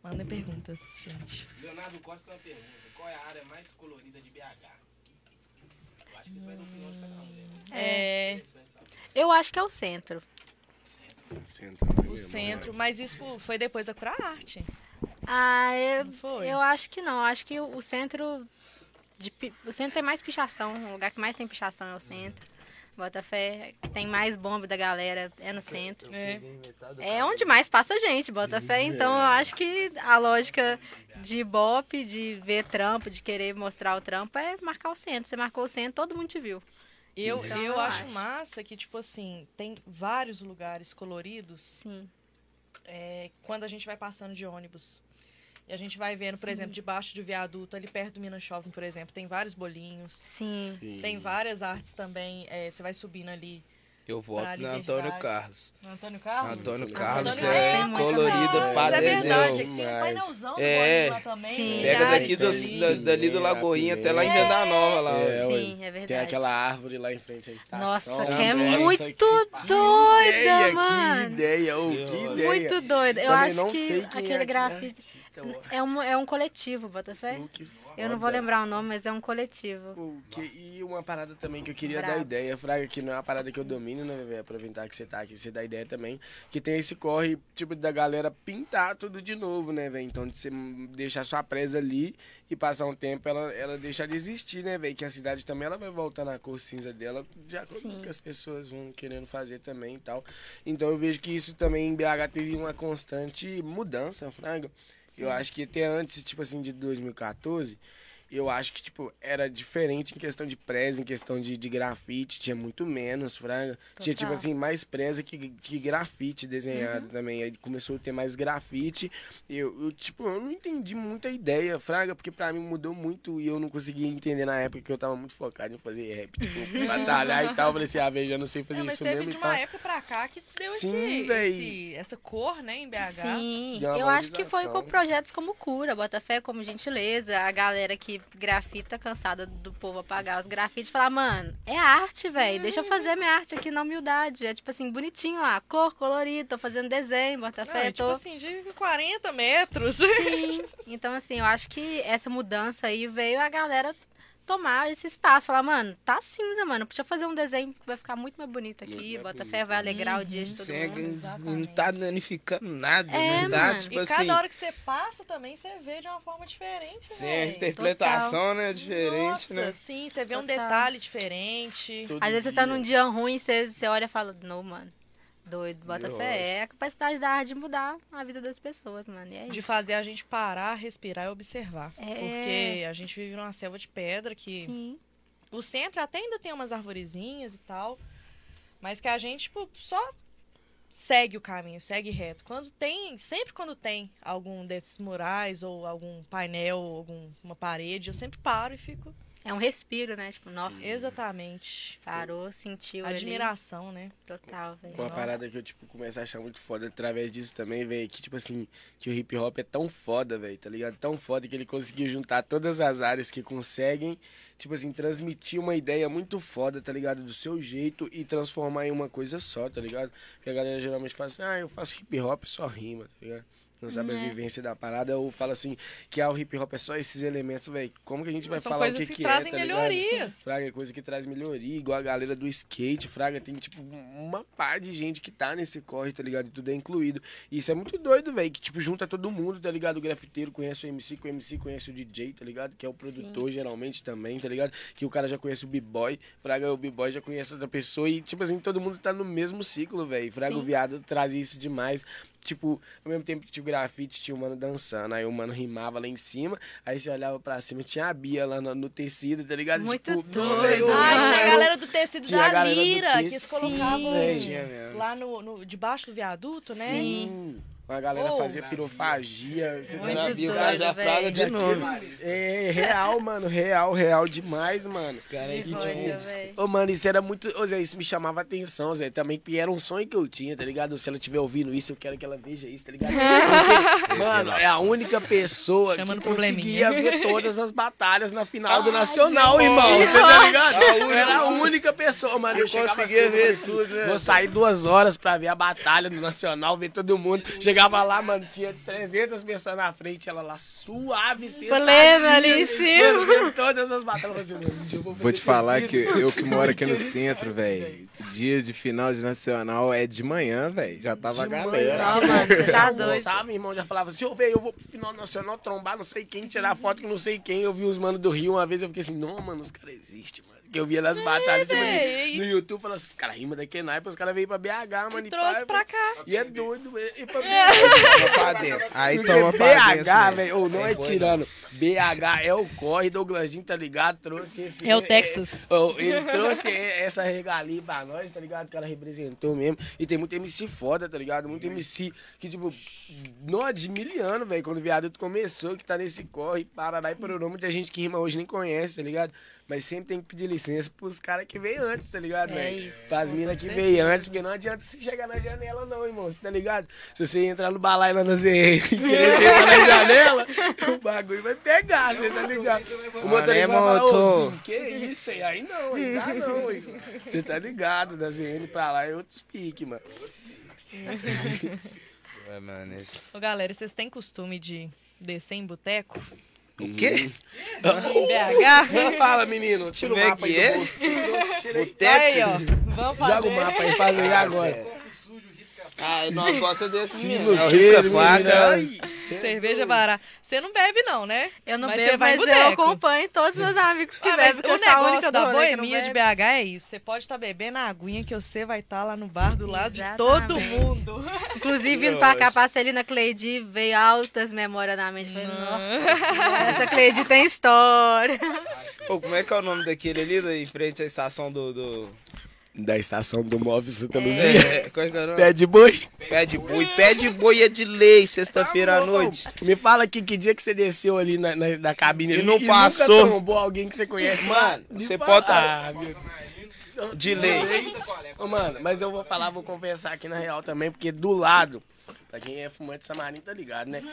Mandem perguntas, gente. Leonardo Costa tem uma pergunta. Qual é a área mais colorida de BH? Eu acho que isso vai dar opinião de cada um. né? É, Eu acho que é o centro. Senta, o centro, mas isso foi depois da Cura Arte. Ah, eu, eu acho que não. Acho que o o centro. De, o centro tem mais pichação. O lugar que mais tem pichação é o centro. Botafé, que tem mais bomba da galera, é no centro. É. É onde mais passa gente, Botafé. Então eu acho que a lógica de Ibope, de ver trampo, de querer mostrar o trampo, é marcar o centro. Você marcou o centro, todo mundo te viu. Eu, Então, eu eu acho acho. massa que, tipo assim, tem vários lugares coloridos Sim. é, quando a gente vai passando de ônibus. E a gente vai vendo, por exemplo, debaixo de viaduto, ali perto do Minas Shopping, por exemplo, tem vários bolinhos. Sim. Sim. Tem várias artes também. é, você vai subindo ali Eu voto no. Antônio Carlos. no Antônio Carlos. Antônio Carlos é muita colorido coisa. pra Mas é dedéu. Mas- É. Sim. Pega daqui do, da- dali do é, Lagoinha até lá em é. Venda Nova lá. É, Sim, é verdade. Tem aquela árvore lá em frente à estação. Nossa, que é Nossa, muito que doida, ideia, mano. Que ideia, ô, Que ideia. Muito doido. Eu Também acho que quem aquele é grafite é um, é um coletivo, Botafé. Que Eu não vou lembrar o nome, mas é um coletivo. Pô, que- e uma parada também que eu queria dar ideia, Fraga, que não é uma parada que eu domino, né, velho? Aproveitar que você tá aqui, você dá ideia também. Que tem esse corre, tipo, da galera pintar tudo de novo, né, velho? Então, de você deixar sua presa ali e passar um tempo, ela, ela deixar de existir, né, velho? Que a cidade também, ela vai voltar na cor cinza dela, de acordo com o que as pessoas vão querendo fazer também e tal. Então, eu vejo que isso também em BH teve uma constante mudança, Fraga. Eu acho que até antes, tipo assim, de 2014, eu acho que, tipo, era diferente em questão de presa, em questão de, de grafite, tinha muito menos, fraga. Tinha, tipo assim, mais presa que, que grafite desenhado também. Aí começou a ter mais grafite. Eu, eu, tipo, eu não entendi muita ideia, fraga, porque pra mim mudou muito e eu não conseguia entender na época que eu tava muito focado em fazer rap, tipo, batalhar e tal. Eu falei assim, ah, velho, já não sei fazer mas isso teve mesmo de e uma tal. época pra cá que deu Sim, esse, esse- essa cor, né, em BH. Sim, de uma eu acho que foi com projetos como Cura, Botafé como Gentileza, a galera que grafita cansada do povo apagar os grafites, falar, mano, é arte, velho, deixa eu fazer minha arte aqui na humildade, é tipo assim, bonitinho lá, cor, colorido, tô fazendo desenho, Não, Botafé, é tipo tô... assim, de 40 metros. Sim, então assim, eu acho que essa mudança aí veio a galera tomar esse espaço, falar, mano, tá cinza, mano, deixa eu fazer um desenho que vai ficar muito mais bonito aqui, mais Botafé bonito. vai alegrar o dia de todo mundo. não tá danificando nada, É, né? Tá, mano. tipo e assim, cada hora que você passa também, você vê de uma forma diferente, véi. a interpretação, né? Diferente, Nossa, né? sim, você vê um Total. detalhe diferente. Todo Às vezes você tá dia. num dia ruim, você, você olha e fala, não, mano, doido, bota fé. É a capacidade da arte de mudar a vida das pessoas, mano. E é De isso. fazer a gente parar, respirar e observar. É. Porque a gente vive numa selva de pedra que Sim. o centro até ainda tem umas arvorezinhas e tal, mas que a gente tipo, só segue o caminho, segue reto. Quando tem, sempre quando tem algum desses murais ou algum painel, alguma parede, eu sempre paro e fico É um respiro, né? Tipo, exatamente parou, sentiu ali. admiração, né? Total, velho. Uma parada que eu, tipo, começo a achar muito foda através disso também, velho, que, tipo assim, que o hip hop é tão foda, velho, tá ligado? Tão foda que ele conseguiu juntar todas as áreas que conseguem, tipo assim, transmitir uma ideia muito foda, tá ligado? Do seu jeito e transformar em uma coisa só, tá ligado? Porque a galera geralmente fala assim, ah, eu faço hip hop só rima, tá ligado? Não sabe a É. vivência da parada, ou fala assim, que ah, o hip hop é só esses elementos, velho. Como que a gente vai São falar o que, que, que, trazem é, tá ligado? melhorias. Fraga é coisa que traz melhoria, igual a galera do skate, Fraga tem, tipo, uma par de gente que tá nesse corre, tá ligado? E tudo é incluído. E isso é muito doido, velho, que, tipo, junta todo mundo, tá ligado? O grafiteiro conhece o MC, que o MC conhece o DJ, tá ligado? Que é o produtor, geralmente, também, tá ligado? Que o cara já conhece o B-Boy, Fraga, o B-Boy já conhece outra pessoa e, tipo assim, todo mundo tá no mesmo ciclo, velho. Fraga, Sim. o viado traz isso demais. Tipo, ao mesmo tempo que tinha o grafite, tinha o mano dançando. Aí o mano rimava lá em cima. Aí você olhava pra cima, tinha a Bia lá no, no tecido, tá ligado? Muito tipo, doido. Ai, tinha a galera do tecido Tinha da Lira, que eles colocavam mesmo. lá no, no- debaixo do viaduto, né? Sim. A galera Oh. fazia pirofagia. Você tá Bia, o cara velho. fraga de nome. É, real, mano. Real, real demais, mano. Os caras De aqui, tipo. Ô, mano, isso era muito. Ô, Zé, isso me chamava atenção, Zé. Também que era um sonho que eu tinha, tá ligado? Se ela estiver ouvindo isso, eu quero que ela veja isso, tá ligado? Porque, mano, é a única pessoa Chamando que conseguia ver todas as batalhas na final do Nacional, irmão. Você tá ligado? Era a única pessoa, mano. Eu, Eu conseguia ver assim, tudo, né? Vou sair duas horas pra ver a batalha do Nacional, ver todo mundo. Chegava lá, mano, tinha 300 pessoas na frente, ela lá suave, Plena ali em sentadinha, mano, vendo todas as batalhas. Eu assim, "Meu, um dia eu vou Vou te falar que tecido." eu que moro aqui no centro, velho. Dia de final de nacional é de manhã, velho. Já tava a De galera. manhã, Não, mano, você tá doido. meu irmão já falava assim, ô, velho, eu vou pro final nacional trombar não sei quem, tirar foto com não sei quem. Eu vi os manos do Rio uma vez, eu fiquei assim, não, mano, os caras existem, mano. Que eu via nas batalhas, tipo véi, assim, no YouTube, falando assim, os caras rima da Kenai, os caras veio pra BH, mano. e Trouxe pá, pra cá. E é doido, e pra Toma pra dentro. Aí Porque toma pra BH, dentro. né? velho, ou não é tirando. BH é o corre, Douglas Jean, tá ligado? Trouxe esse. É o Texas. ô, ele trouxe essa regalia pra nós, tá ligado? O cara representou mesmo. E tem muito MC foda, tá ligado? Muito MC que, tipo, não de miliano, velho, quando o viaduto começou, que tá nesse corre, parará e pororô, muita gente que rima hoje nem conhece, tá ligado? Mas sempre tem que pedir licença pros caras que veio antes, tá ligado, É velho? isso, Pras minas que veio antes, porque não adianta você chegar na janela, não, irmão, você tá ligado? Se você entrar no balai lá na ZR e querer na janela, o bagulho vai pegar, você tá ligado? O motorista vai falar, que isso aí? Aí não, aí dá não, aí. Você tá ligado, da ZN pra lá é outros piques, mano. É, mano, esse... Ô, galera, vocês têm costume de descer em boteco? O quê? Em BH? Fala, menino, tira o Como é mapa aí que do é? aí. Boteco? Aí, ó. Vamos fazer. Joga o mapa aí, faz aí Ah, agora. Ah, nós gosta desse menino. É o risca-faca. Cê é Cerveja doido. barata. Você não bebe, não, né? Eu não Mas bebo, mas eu acompanho todos os meus amigos que Ah, mas bebem. o negócio da boemia de. BH é isso. Você pode estar bebendo a aguinha que você vai estar lá no bar do lado de Exatamente. todo mundo. Inclusive, indo pra cá, passei ali na Cleidi, veio altas memórias na mente. Falei, nossa, essa Cleidi tem história. Pô, como é que é o nome daquele ali, em frente à estação do... do... Da estação do Móvel Santa Luzia. É, qual é é? Pé de boi. Pé de boi. Pé de boi é de lei, sexta-feira à Tá bom. noite. Me fala aqui que dia que você desceu ali na, na, na cabine E ali não passou. nunca trombou alguém que você conhece. Mano, você pode- Ah, meu De lei. Ô, mano, mas eu vou falar, vou confessar aqui na real também, porque do lado, pra quem é fumante Samarino, tá ligado, né?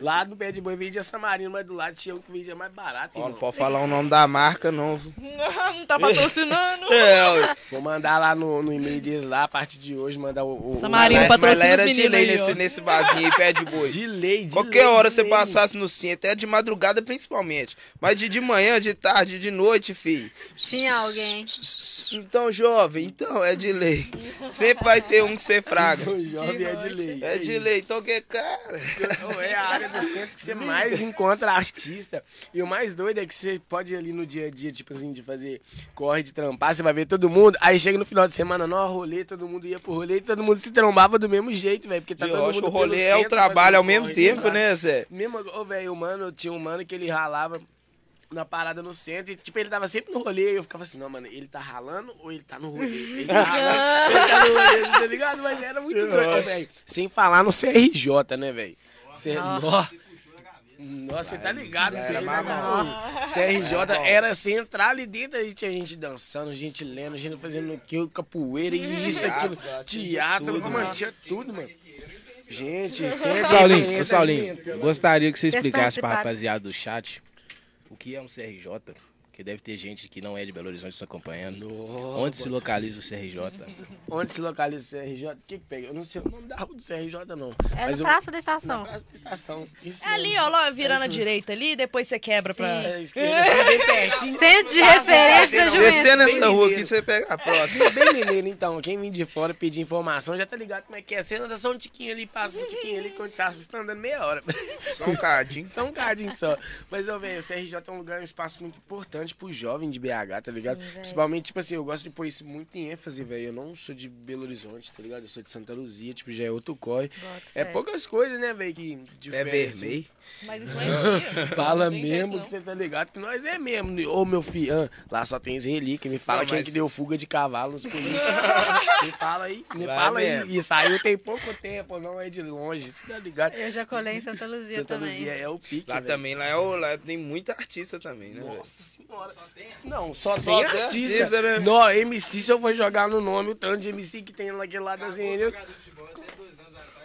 Lá no pé de boi vendia Samarino, mas do lado tinha um que vendia mais barato, Ó, não pode falar o nome da marca, não. viu? não tá patrocinando. É. Vou mandar lá no, no e-mail deles lá, a partir de hoje, mandar o... o Samarino, Mas, mas lá era os de lei nesse, nesse barzinho aí, pé de boi. De lei, de Qualquer lei, hora de você lei. passasse no sim, até de madrugada principalmente. Mas de, de manhã, de tarde, de noite, filho. Tinha alguém. Então, jovem, então é de lei. Sempre vai ter um que você fraga. O jovem é de lei. É de lei, então que cara. Ô, É a área do centro que você mais encontra artista. E o mais doido é que você pode ir ali no dia a dia, tipo assim, de fazer corre, de trampar, você vai ver todo mundo. Aí chega no final de semana, não, rolê, todo mundo ia pro rolê e todo mundo se trombava do mesmo jeito, velho. Porque tá Eu todo acho mundo o rolê é o trabalho ao mesmo corre, tempo, né, Zé? Mesmo, ô, velho, o mano, tinha um mano que ele ralava na parada no centro e, tipo, ele tava sempre no rolê e eu ficava assim, não, mano, ele tá ralando ou ele tá no rolê? Ele tá ralando, ele tá no rolê, tá ligado? Mas era muito doido, velho. Sem falar no CRJ, né, velho? Cê- Nó- Nossa, você tá ligado, era filho, né? CRJ era central ali dentro, aí tinha gente dançando, gente lendo, gente fazendo aquilo, capoeira e isso, aquilo, teatro, mano, tinha tudo, mano. Gente, sempre Saulinho, Saulinho, gostaria que você explicasse pra rapaziada do chat o que é um CRJ. Porque deve ter gente que não é de Belo Horizonte se acompanhando. Onde se localiza o CRJ? Onde se localiza o CRJ? O que que pega? Eu não sei o nome da rua do CRJ, não. É Mas no eu- Praça da Na Estação. praça da estação. Isso É ali, ó, lá, virando É à direita ali, depois você quebra pra. Sim. É, esquerda, assim, bem pertinho. Centro de referência da juventude. Descendo essa rua aqui, você pega a próxima. Bem mineiro, então. Quem vem de fora pedir informação já tá ligado como é que é. Você anda só um tiquinho ali, passa um tiquinho ali, quando você assusta, tá andando meia hora. Só um cadinho. Só um cadinho só. Mas, eu velho, o CRJ é um lugar, um espaço muito importante pro jovem de BH, tá ligado? Principalmente, tipo assim, eu gosto de pôr isso muito em ênfase, velho. Eu não sou de Belo Horizonte, tá ligado? Eu sou de Santa Luzia, tipo, já é outro corre. É poucas coisas, né, velho, que É diferem, assim. vermelho. Mas influencia. Fala Não tem jeito, mesmo que você tá ligado que nós é mesmo. Ô, meu filho, ah, lá só tem relíquia. Me fala Não, quem mas- que deu fuga de cavalo nos políticos. me fala aí, me Lá fala mesmo. aí. E saiu tem pouco tempo, não é de longe, você tá ligado? Eu já colei em Santa Luzia Santa também. Luzia é o pique, Lá velho. também, lá, é o, lá tem muita artista também, né? velho? Nossa senhora. Não, só, Só tem tem artista. artista, né? Não, MC, se eu for jogar no nome, o tanto de MC que tem naquele lado da ZN.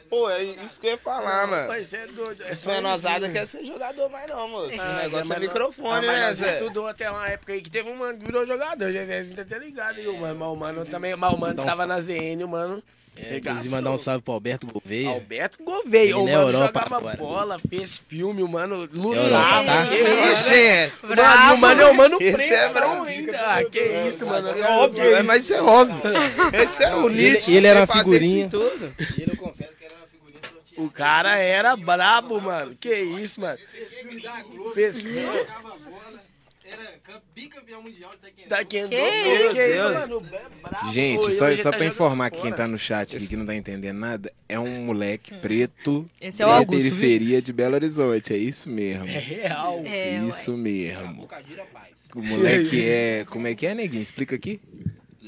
Pô, é isso que eu ia falar, mano. Mas você é doido. É Essa só menosada quer ser jogador mais não, moço. Ah, o negócio é, mas microfone, ah, mas né, Zé? estudou até uma época aí que teve um mano que virou jogador. Já Zé, tá até ligado aí, o mano. Mas o mano também. Mas o mano tava na ZN, o mano. É, inclusive mandar um salve pro Alberto Gouveia. Alberto Gouveia. O Ele na mano Europa jogava agora. bola, fez filme, o mano Europa, lutava. tá? que Ô, isso, gente, Mano, o mano é o mano Esse preto, é não, bravo. ainda. Ah, que isso, mano. é óbvio, é, mas isso é óbvio. Esse é o Ele- nítido. ele era figurinha. tudo. E ele eu confesso que era uma figurinha sorteada. O cara era brabo, mano. Que isso, mano. Fez era bicampeão mundial de taekwondo. Taekwondo. Que isso? Mano, é. Gente, Pô, só, só tá pra informar quem fora. tá no chat aqui que não tá entendendo nada, é um moleque preto Esse é o da Augusto, viu? periferia de Belo Horizonte. É isso mesmo. É real. É, ué. isso mesmo. Bocadilha pai. O moleque é. Como é que é, neguinho? Explica aqui.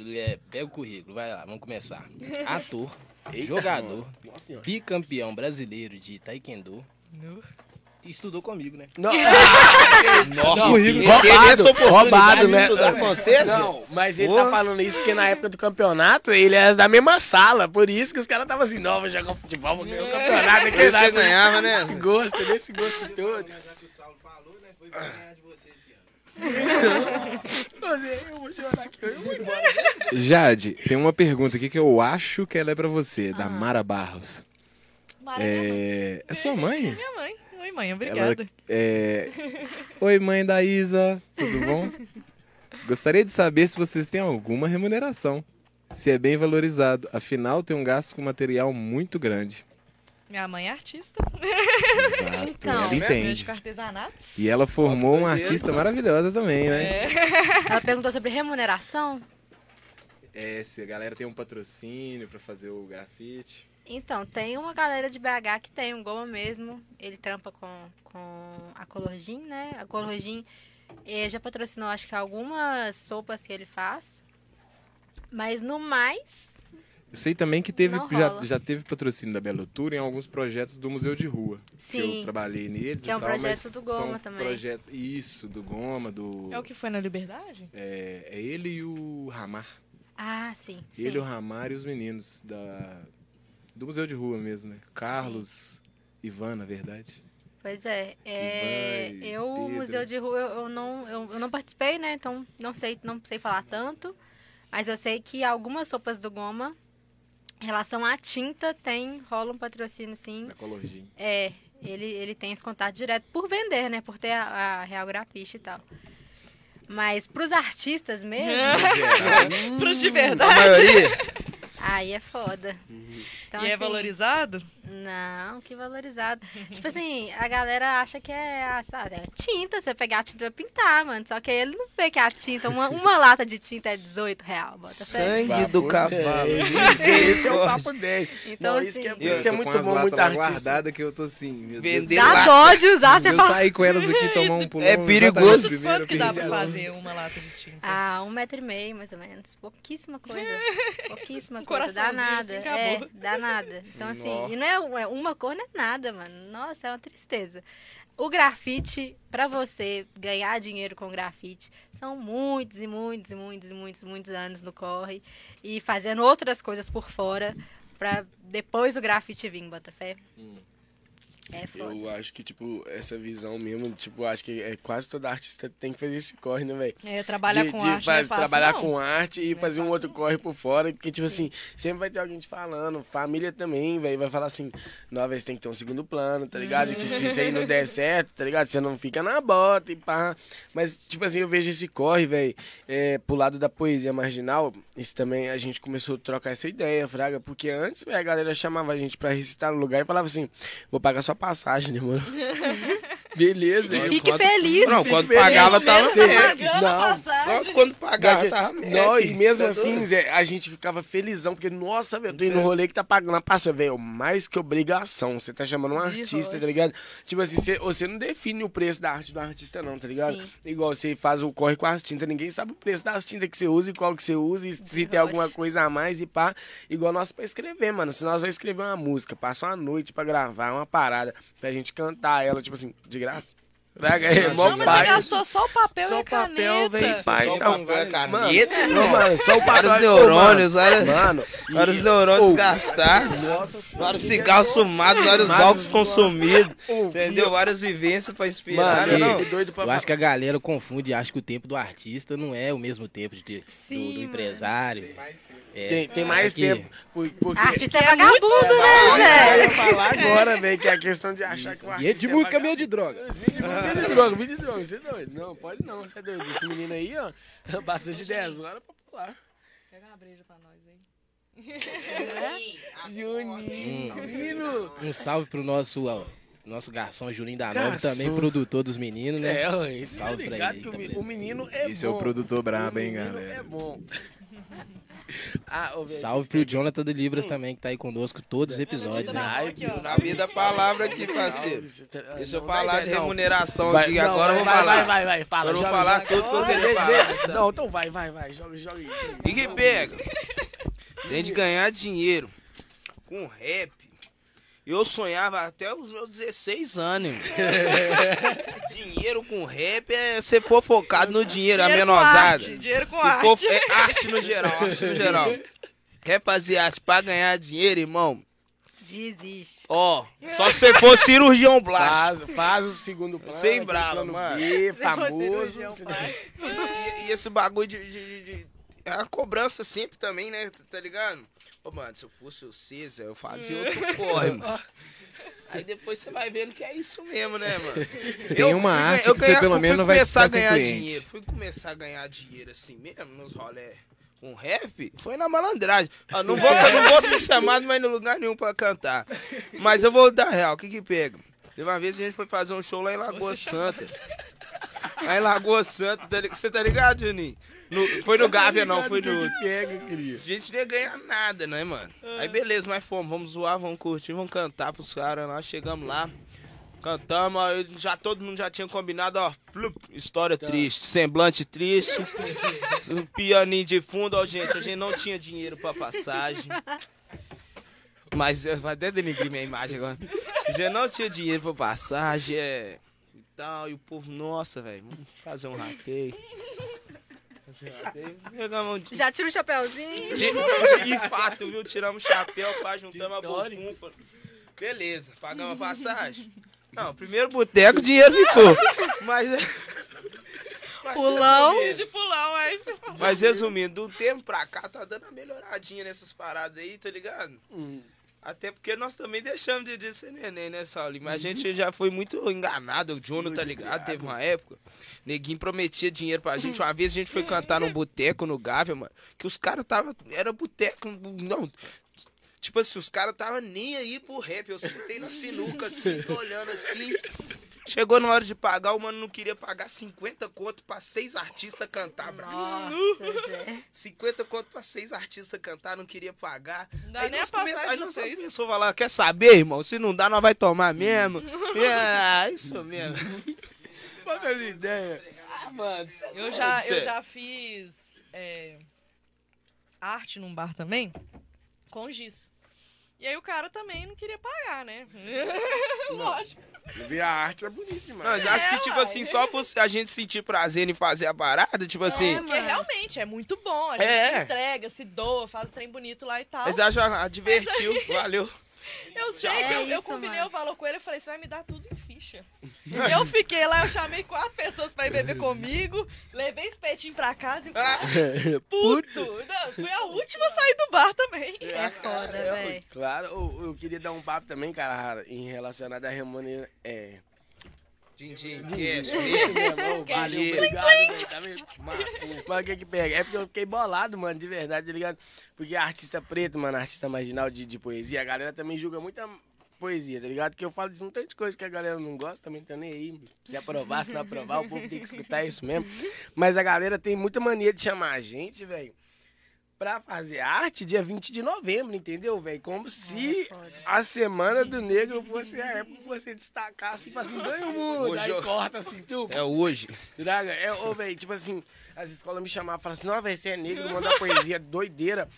É, pega o currículo, vai lá, vamos começar. Ator, jogador, bicampeão brasileiro de taekwondo. Estudou comigo, né? Não, roubado, de né? estudar com você, Zé? Não, mas ele Porra. tá falando isso porque na época do campeonato ele era da mesma sala. Por isso que os caras estavam assim, não, vou jogar futebol, vou ganhar o campeonato. Por isso que ganhava, né? Esse gosto, esse gosto todo. Já que o Saulo falou, né? Foi pra ganhar de você esse ano. Você, Eu vou chorar aqui, eu vou embora. Jade, tem uma pergunta aqui que eu acho que ela é pra você, Ah. da Mara Barros. Mara, mãe. É. É sua mãe? Minha mãe. Oi, mãe, Ela obrigada. é. Oi, mãe da Isa, tudo bom? Gostaria de saber se vocês têm alguma remuneração. Se é bem valorizado. Afinal, tem um gasto com material muito grande. Minha mãe é artista. Exato. Então. ela entende. E ela formou uma artista maravilhosa também, né? É. Ela perguntou sobre remuneração. É, se a galera tem um patrocínio pra fazer o grafite. Então, tem uma galera de BH que tem um goma mesmo. Ele trampa com, com a Colorgin, né? A Colorgin eh, já patrocinou, acho que algumas sopas que ele faz. Mas no mais, Eu sei também que teve, já, já teve patrocínio da Belo Tour em alguns projetos do Museu de Rua. Que eu sim. trabalhei neles Que é um tal, projeto do Goma são também. Projetos, isso, do Goma, do... É o que foi na Liberdade? É, é ele e o Ramar. Ah, sim. sim. Ele, o Ramar e os meninos da, do Museu de Rua mesmo, né? Carlos, Ivan, na verdade. Pois é, é Ivan eu, Pedro. Museu de Rua, eu, eu não, eu, eu não participei, né? Então não sei, não sei falar tanto. Mas eu sei que algumas sopas do Goma, em relação à tinta, tem, rola um patrocínio, sim. Da Colorgin. É, ele, ele tem esse contato direto por vender, né? Por ter a, a Real Grafite e tal. Mas pros artistas mesmo, Pros de A verdade. maioria. Aí é foda. Então, e é assim, valorizado? Não, que valorizado. tipo assim, a galera acha que é, ah, sabe, é tinta, você vai pegar a tinta e vai pintar, mano. Só que ele não vê que a tinta, uma, uma lata de tinta é 18 real, bota. Sangue do cavalo. Esse é o papo dele. Então, Não, isso assim, que é, Eu isso que é tô muito com as bom, latas muito artista. guardada que eu tô assim, meu Deus. Vender Dá lá. dó de usar, você eu fala. sair com elas aqui tomar um pulão... É perigoso. primeiro, Quanto que dá pra fazer uma lata de tinta? Ah, um metro e meio, mais ou menos. Pouquíssima coisa. Pouquíssima Um coisa. Dá nada. assim, é, dá nada. Então, assim, Nó. e não é, é uma cor, não é nada, mano. Nossa, é uma tristeza. O grafite, pra você ganhar dinheiro com grafite, são muitos e muitos e muitos e muitos, muitos anos no corre. E fazendo outras coisas por fora, pra depois o grafite vir, Botafé. É foda. Eu acho que, tipo, essa visão mesmo, tipo, acho que é, quase toda artista tem que fazer esse corre, né, velho? É, trabalhar de, com de arte faz- é fácil, trabalhar não. com arte e Não é fazer um fácil, outro corre por fora, porque, tipo assim, sempre vai ter alguém te falando, família também, velho, vai falar assim, velho, você tem que ter um segundo plano, tá ligado? Que se isso aí não der certo, tá ligado? Você não fica na bota e pá. Mas, tipo assim, eu vejo esse corre, velho, é, pro lado da poesia marginal, isso também, a gente começou a trocar essa ideia, fraga, porque antes, velho, a galera chamava a gente pra recitar no lugar e falava assim, vou pagar sua passagem, né, mano? Beleza. E fique quando- feliz. Não, quando Fique pagava, tava você- merda. Não, Nossa, quando pagava, tava merda. não, e mesmo é assim? Zé, a gente ficava felizão, porque, nossa, velho, eu tô indo no rolê que tá pagando. Passa, velho, mais que obrigação. Você tá chamando um artista, tá ligado? Tipo assim, cê- você não define o preço da arte do artista, não, tá ligado? Sim. Igual você faz o corre com as tintas, ninguém sabe o preço das tintas que você usa e qual que você usa, e se tem alguma coisa a mais e pá. Igual nós pra escrever, mano. Se nós vamos escrever uma música, passa uma noite pra gravar uma parada, pra gente cantar ela, tipo assim, de graça. Fraga, é mó Não, mas pai. você gastou só o papel Só e a o papel, caneta. velho, pai. Só o Então, papel e a mano, caneta, não, mano, só o papel. Vários neurônios, várias- Mano, e- Vários neurônios gastados, Nossa vários cigarros fumados, vários álcools consumidos, entendeu? Várias vivências pra inspirar, Mano, né, eu acho que a galera confunde e acha que o tempo do artista não é o mesmo tempo de, do- Sim, do, mano. empresário. É, Tem, tem mais que- tempo. por- Porque... Artista é vagabundo, né, Ah, Zé? eu ia falar agora, velho, que é a questão de achar que o E artista de é música vagabundo. meio de droga. Vídeo de música, vídeo de droga, vídeo de droga, você é doido. Não, pode não, você é doido. Esse menino aí, ó, bastante de 10 horas pra pular. Pega uma breja pra nós aí. Juninho, menino. Um salve pro nosso ó, nosso garçom Julinho da. Nova, também produtor dos meninos, né? É, tá Salve pra ligado ele, que o, tá o menino é Esse é bom. o produtor brabo, hein, galera? É bom. ah, ô. Salve pro Jonathan de Libras também, que tá aí conosco todos os episódios, né? Ai, aqui, ó. Na vida a palavra aqui, parceiro. Deixa eu falar de remuneração Vai, aqui, não, agora eu vou vai, falar. Vai, vai, vai, fala. Eu não vou falar tudo que eu queria falar? Não, então vai, vai, vai. Joga, joga aí. E que pega? Sem de ganhar dinheiro com rap, eu sonhava até os meus 16 anos. dinheiro com rap é você for focado no dinheiro, a Dinheiro com menosada. arte, Dinheiro com arte. for- é arte no geral, arte no geral. Quer fazer arte pra ganhar dinheiro, irmão? Desiste. Ó, só se você for cirurgião plástico. Faz, faz o segundo plano. Sem brava, plano mano. B, famoso. E, e esse bagulho de, de- de- de- É a cobrança sempre também, né? Tá ligado? Ô, mano, se eu fosse o César, eu fazia outro corre, mano. Aí depois você vai vendo que é isso mesmo, né, mano? Tem uma fui arte ganhar- que você pelo menos vai começar a ganhar cliente. dinheiro. Fui começar a ganhar dinheiro assim mesmo, nos rolé com rap, foi na malandragem. Ah, não, vou, não vou ser chamado mais no lugar nenhum pra cantar. Mas eu vou dar real, o que que pega? Teve uma vez que a gente foi fazer um show lá em Lagoa Santa. Lá em Lagoa Santa, tá você tá ligado, Juninho? No- foi no Gávea não, foi no pega, queria. A gente nem ganha nada, né, mano? Aí beleza, mas fomos, vamos zoar, vamos curtir, vamos cantar pros caras lá. Chegamos lá, cantamos, aí já todo mundo já tinha combinado, ó, flup, história triste, semblante triste, um pianinho de fundo, ó, gente, a gente não tinha dinheiro pra passagem. Mas vai até denigrir minha imagem agora. A gente não tinha dinheiro pra passagem, é. E tal, e o povo, nossa, velho, vamos fazer um rateio. Pegamos um Já tira o chapéuzinho. de, de fato, viu? Tiramos o chapéu, pá, juntamos a bufunfa. Beleza, pagamos a passagem. Não, primeiro boteco, o dinheiro ficou. Mas. mas Pulão. resumindo- De pulão, aí. Mas resumindo, do tempo pra cá tá dando uma melhoradinha nessas paradas aí, tá ligado? Hum. Até porque nós também deixamos de, de ser neném, né, Saulinho? Mas a gente já foi muito enganado. O Juno, tá ligado? Teve uma época. Neguinho prometia dinheiro pra gente. Uma vez a gente foi cantar num boteco no Gávea, mano. Que os caras tava. Era boteco. Não. Tipo assim, os caras tava nem aí pro rap. Eu sentei na sinuca, assim, tô olhando assim. Chegou na hora de pagar, o mano não queria pagar 50 conto pra seis artistas cantar, braço. Nossa, Zé. 50 conto pra seis artistas cantar, não queria pagar. Dá aí nem nós, a passagem come... aí nós começou a falar, quer saber, irmão? Se não dá, nós vai tomar mesmo. é, isso mesmo. Poucas ideias. Ah, mano. é Eu já, eu já fiz é, arte num bar também, com giz. E aí o cara também não queria pagar, né? Lógico. Ver a arte é bonito demais. Mas acho que, É, tipo uai. assim, só por a gente sentir prazer em fazer a parada, tipo assim. Porque realmente é muito bom. A gente É. se entrega, se doa, faz o trem bonito lá e tal. Mas acho ah, divertiu, valeu. Eu sei É que eu, eu isso, combinei mano. o valor com ele, eu falei, você vai me dar tudo em ficha. E eu fiquei lá, eu chamei quatro pessoas pra ir beber comigo, levei espetinho pra casa e Ah. puto. Não, fui a última a sair do bar também. É foda, véi. Claro, eu, eu queria dar um papo também, cara, em relacionado à remuneração. É. Isso mesmo, ô, valeu, Dinheiro. obrigado, velho, mas o que que pega? É porque eu fiquei bolado, mano, de verdade, tá ligado? Porque artista preto, mano, artista marginal de, de poesia, a galera também julga muita poesia, tá ligado? Que eu falo de um tanto de coisa que a galera não gosta, também tá nem aí. Se aprovar, se não aprovar, o povo tem que escutar isso mesmo. Mas a galera tem muita mania de chamar a gente, velho, pra fazer arte dia 20 de novembro, entendeu, velho? Como se foda. a semana do negro fosse a época que você destacasse, tipo assim, ganha o mundo. Hoje Aí eu- corta assim, tu. É hoje. Draga, é, ô, velho, tipo assim, as escolas me chamavam e falavam assim, não, velho, você é negro, manda poesia doideira.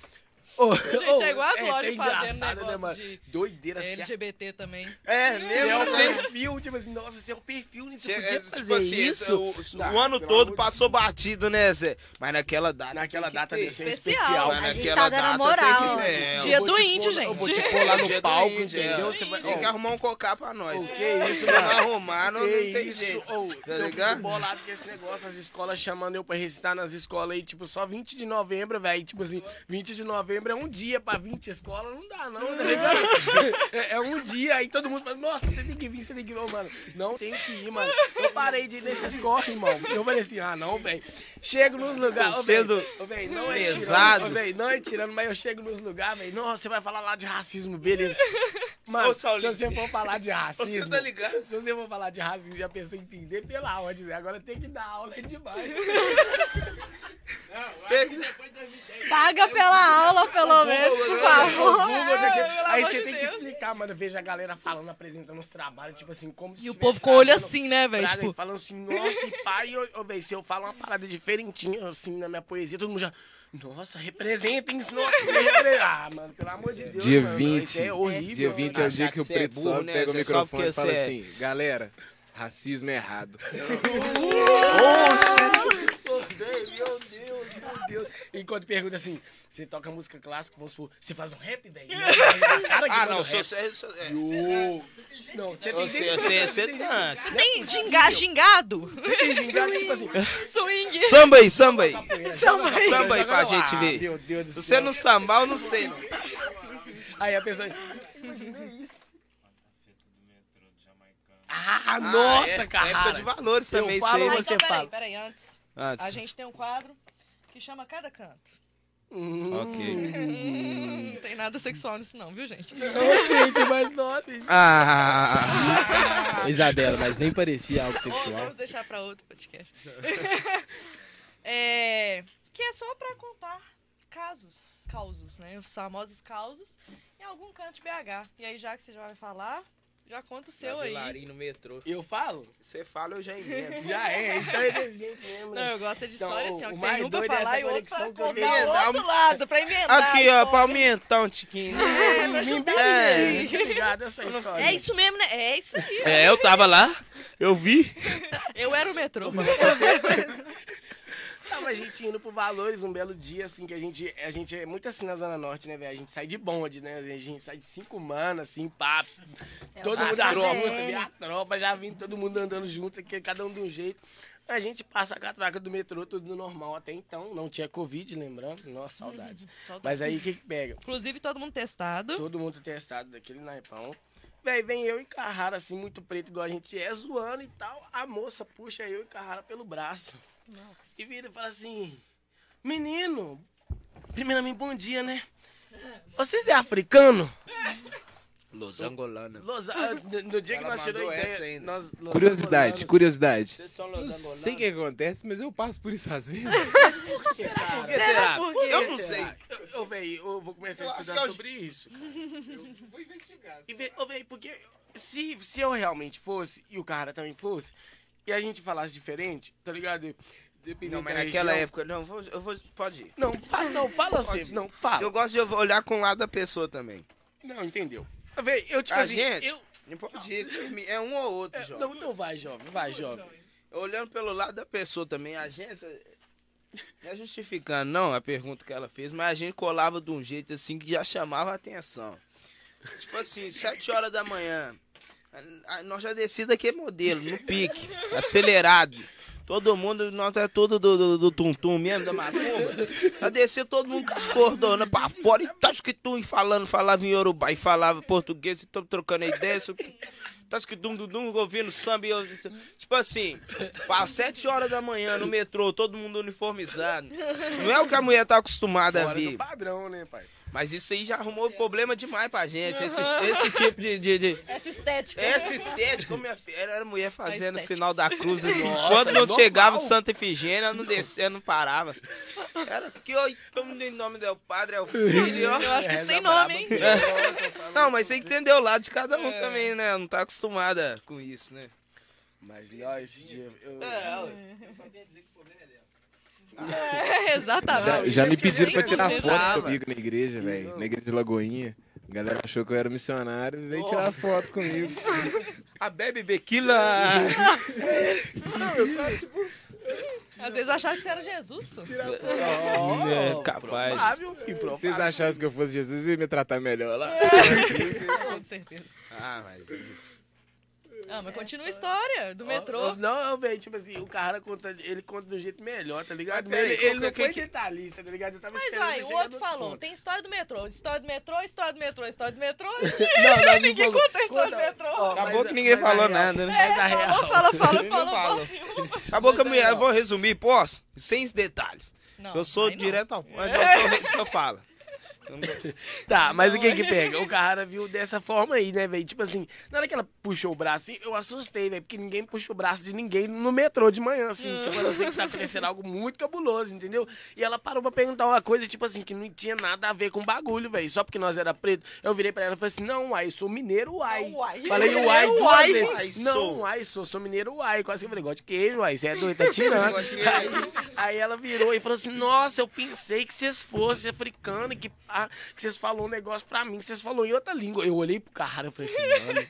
Ô, Gente, é igual as lojas é fazendo engraçado, negócio mano? de- Doideira, é, LGBT também. É, você é o né? perfil, tipo assim, nossa, você é o perfil, né? você Che- podia é, fazer tipo assim, isso. o, Não, o ano todo passou batido, né, Zé? Mas naquela data. Naquela tem que data é Especial. especial. Mas A gente naquela tá dando data moral. tem que ter. Dia do índio, pôr- Eu vou te gente. pôr lá no palco, é. entendeu? Tem que arrumar um cocá pra nós. O que isso, Se não mano? arrumar, não, tem isso? jeito. Tá eu ligado? bolado com esse negócio, as escolas chamando eu pra recitar nas escolas aí, tipo, só 20 de novembro, velho. Tipo assim, 20 de novembro é um dia pra 20 escolas, não dá não, tá ligado? É, é um dia, aí todo mundo fala, nossa, você tem que vir, você tem que vir, mano. Não tem que ir, mano. Eu parei de ir nesses corre, irmão. Eu falei assim, ah, não, velho. Chego nos lugares. Ô, sendo não é tirando, velho, não é tirando, mas eu chego nos lugares, velho. Nossa, você vai falar lá de racismo, beleza. Mano, Ô, se você for falar de racismo. Você tá ligado? Se você for falar de racismo e a pessoa entender pela onde, agora tem que dar aula é demais. Paga pela aula, pelo menos, por favor. Aí você de tem que explicar, mano. Veja a galera falando, apresentando os trabalhos, tipo assim, como se E o povo com o olho assim, né, velho? Tipo, falando assim, nossa, pai, ô, ô, velho, se eu falo uma parada diferentinha, assim, na minha poesia, todo mundo já. Nossa, representem, nossa, você repre- Ah, mano, pelo amor de Deus. Dia mano, 20. Isso é horrível. Dia 20 é o dia que que o você é preto burro, sobe, né? pega o Você só microfone porque e fala é- assim, galera, racismo é errado. Deus, meu Deus, Deus. Enquanto pergunta assim, você toca música clássica, vamos supor, você faz um rap, velho? Ah, não, se você. se- é. Não, você tem Você, identidade, você, você tem- dança. tem ginga, gingado? Você tem gingado, tipo assim. Swing. Samba aí, samba aí. Samba Samba aí pra gente ver. Meu Deus do Se céu. você não sambar, eu não sei. Aí a pessoa. Imagina isso. Ah, nossa, é, cara. Época de valores Eu também, isso falo, aí. Ah, você então, peraí, fala. peraí, antes. Antes. A gente tem um quadro que chama Cada Canto. Ok. Hum, não tem nada sexual nisso não, viu, gente? Ô, gente, mas nossa, gente. Ah. Isabela, mas nem parecia algo sexual. vamos deixar pra outro podcast. é, que é só pra contar casos, causos, né? Os famosos causos em algum canto de BH. E aí, já que você já vai falar, já conta o seu aí. No metrô. Eu falo? Você fala, eu já emendo. Já é, então é desse jeito mesmo, Não, né? eu gosto de Então, história assim, ó, o que mais um pra é falar essa e outro pra conexão que eu contar tenho. o outro lado, pra emendar. Aqui, ó, pra aumentar um tiquinho. É, pra ajudar É. Tá ligado essa história? É isso mesmo, né? É isso aí. É, eu tava lá, eu vi. Eu era o metrô. Tava a gente indo pro Valores um belo dia, assim, que a gente, a gente é muito assim na Zona Norte, né, velho? A gente sai de bonde, né? A gente sai de cinco manos, assim, pá. todo o mundo assusta, vê a tropa, já vindo todo mundo andando junto, aqui, cada um de um jeito. A gente passa a catraca do metrô, tudo normal até então. Não tinha Covid, lembrando. Nossa, saudades. Mas aí o que que pega? Inclusive, todo mundo testado. Todo mundo testado daquele naipão. Véi, vem eu e Carrara, assim, muito preto, igual a gente é, zoando e tal. A moça puxa eu e Carrara pelo braço. E vira e fala assim: Menino, primeiramente, bom dia, né? Vocês é africano? Los angolanos. Los, ah, no, no dia que Ela nós tiramos mandou a essa ideia. ainda. Nós, Los Curiosidade, angolanos- curiosidade. Vocês são Não Los angolanos? sei o que acontece, mas eu passo por isso às vezes. Por que será? por quê? Eu não sei. Eu, véi, eu vou começar a Eu acho estudar que eu- sobre isso. Eu vou investigar. Ô, véi, porque se, se eu realmente fosse, e o cara também fosse, e a gente falasse diferente, tá ligado? Dependendo Não, mas da naquela região- época, não, vou, eu vou, pode ir. Não, fala, não, fala ir. Não, fala. Eu gosto de olhar com o lado da pessoa também. Não, entendeu? Véi, eu, tipo a assim, gente, eu... não pode ir, é um ou outro, é, jovem. não, não vai, jovem, vai, jovem. Olhando pelo lado da pessoa também, a gente. Não é justificando, não, a pergunta que ela fez, mas a gente colava de um jeito assim que já chamava a atenção. Tipo assim, sete horas da manhã. A- a- Nós já desci daquele modelo, no pique, acelerado. Todo mundo, nós é tudo do, do, do tum-tum mesmo, da macumba. Já descia todo mundo com as cordonas pra fora e tas que tu e falando, falava em Yorubá e falava português, e tamo trocando ideia. Que dum dum ouvindo samba e eu, Tipo assim, às sete horas da manhã no metrô, todo mundo uniformizado. Não é o que a mulher tá acostumada a Fora do ver. padrão, né, pai? Mas isso aí já arrumou problema demais pra gente. Esse, esse tipo de- de- de, Essa estética. essa estética, minha filha, era a mulher fazendo o sinal da cruz assim. Nossa, Quando não normal. chegava o Santa Efigênia, ela não descia, não parava. Era que oi, todo mundo em nome do Padre, é o filho, ó. Eu acho que Reza sem nome, hein? Não, mas você entendeu o lado de cada um também, né? Não tá acostumada com isso, né? Mas nós, esse dia, eu... É, exatamente. Já, já me pediram pra tirar foto comigo na igreja, velho. Na igreja de Lagoinha. A galera achou que eu era missionário e veio tirar foto comigo. A Bebe Bequila. Às vezes achava que você era Jesus. só. É, capaz. Provável, filho, Se vocês achassem que eu fosse Jesus, ia me tratar melhor lá. Com certeza. Ah, mas. Ah, mas continua a história do metrô. Não, velho, tipo assim, o cara conta, ele conta de um jeito melhor, tá ligado? Mas ele ele não que- foi que- detalhista, tá ligado? Eu tava Mas vai, ele o outro falou, ponto. tem história do metrô, história do metrô, história do metrô, história do metrô. Não, Ninguém conta a história do metrô. Acabou mas que ninguém falou nada, né? Mas a Falou, real... fala, fala, fala. fala. Acabou que a aí, eu vou resumir, posso? Sem detalhes. Não, eu sou aí não. direto ao. Eu, eu falo. Tá, mas o que que pega? O cara viu dessa forma aí, né, velho? Tipo assim, na hora que ela puxou o braço, assim, eu assustei, velho, porque ninguém puxa o braço de ninguém no metrô de manhã, assim. Tipo, eu sei que tá oferecendo algo muito cabuloso, entendeu? E ela parou pra perguntar uma coisa, tipo assim, que não tinha nada a ver com bagulho, velho. Só porque nós era preto. Eu virei pra ela e falei assim, não, uai, sou mineiro, uai. Uai. Falei uai duas Uai. vezes. Não, uai, sou, sou mineiro, uai. Quase que eu falei, gosto de queijo, uai, você é doido, tá tirando. Aí, aí ela virou e falou assim, nossa, eu pensei que vocês fossem africanos, que, pá, que vocês falaram um negócio pra mim, que vocês falaram em outra língua. Eu olhei pro cara e falei assim, mano...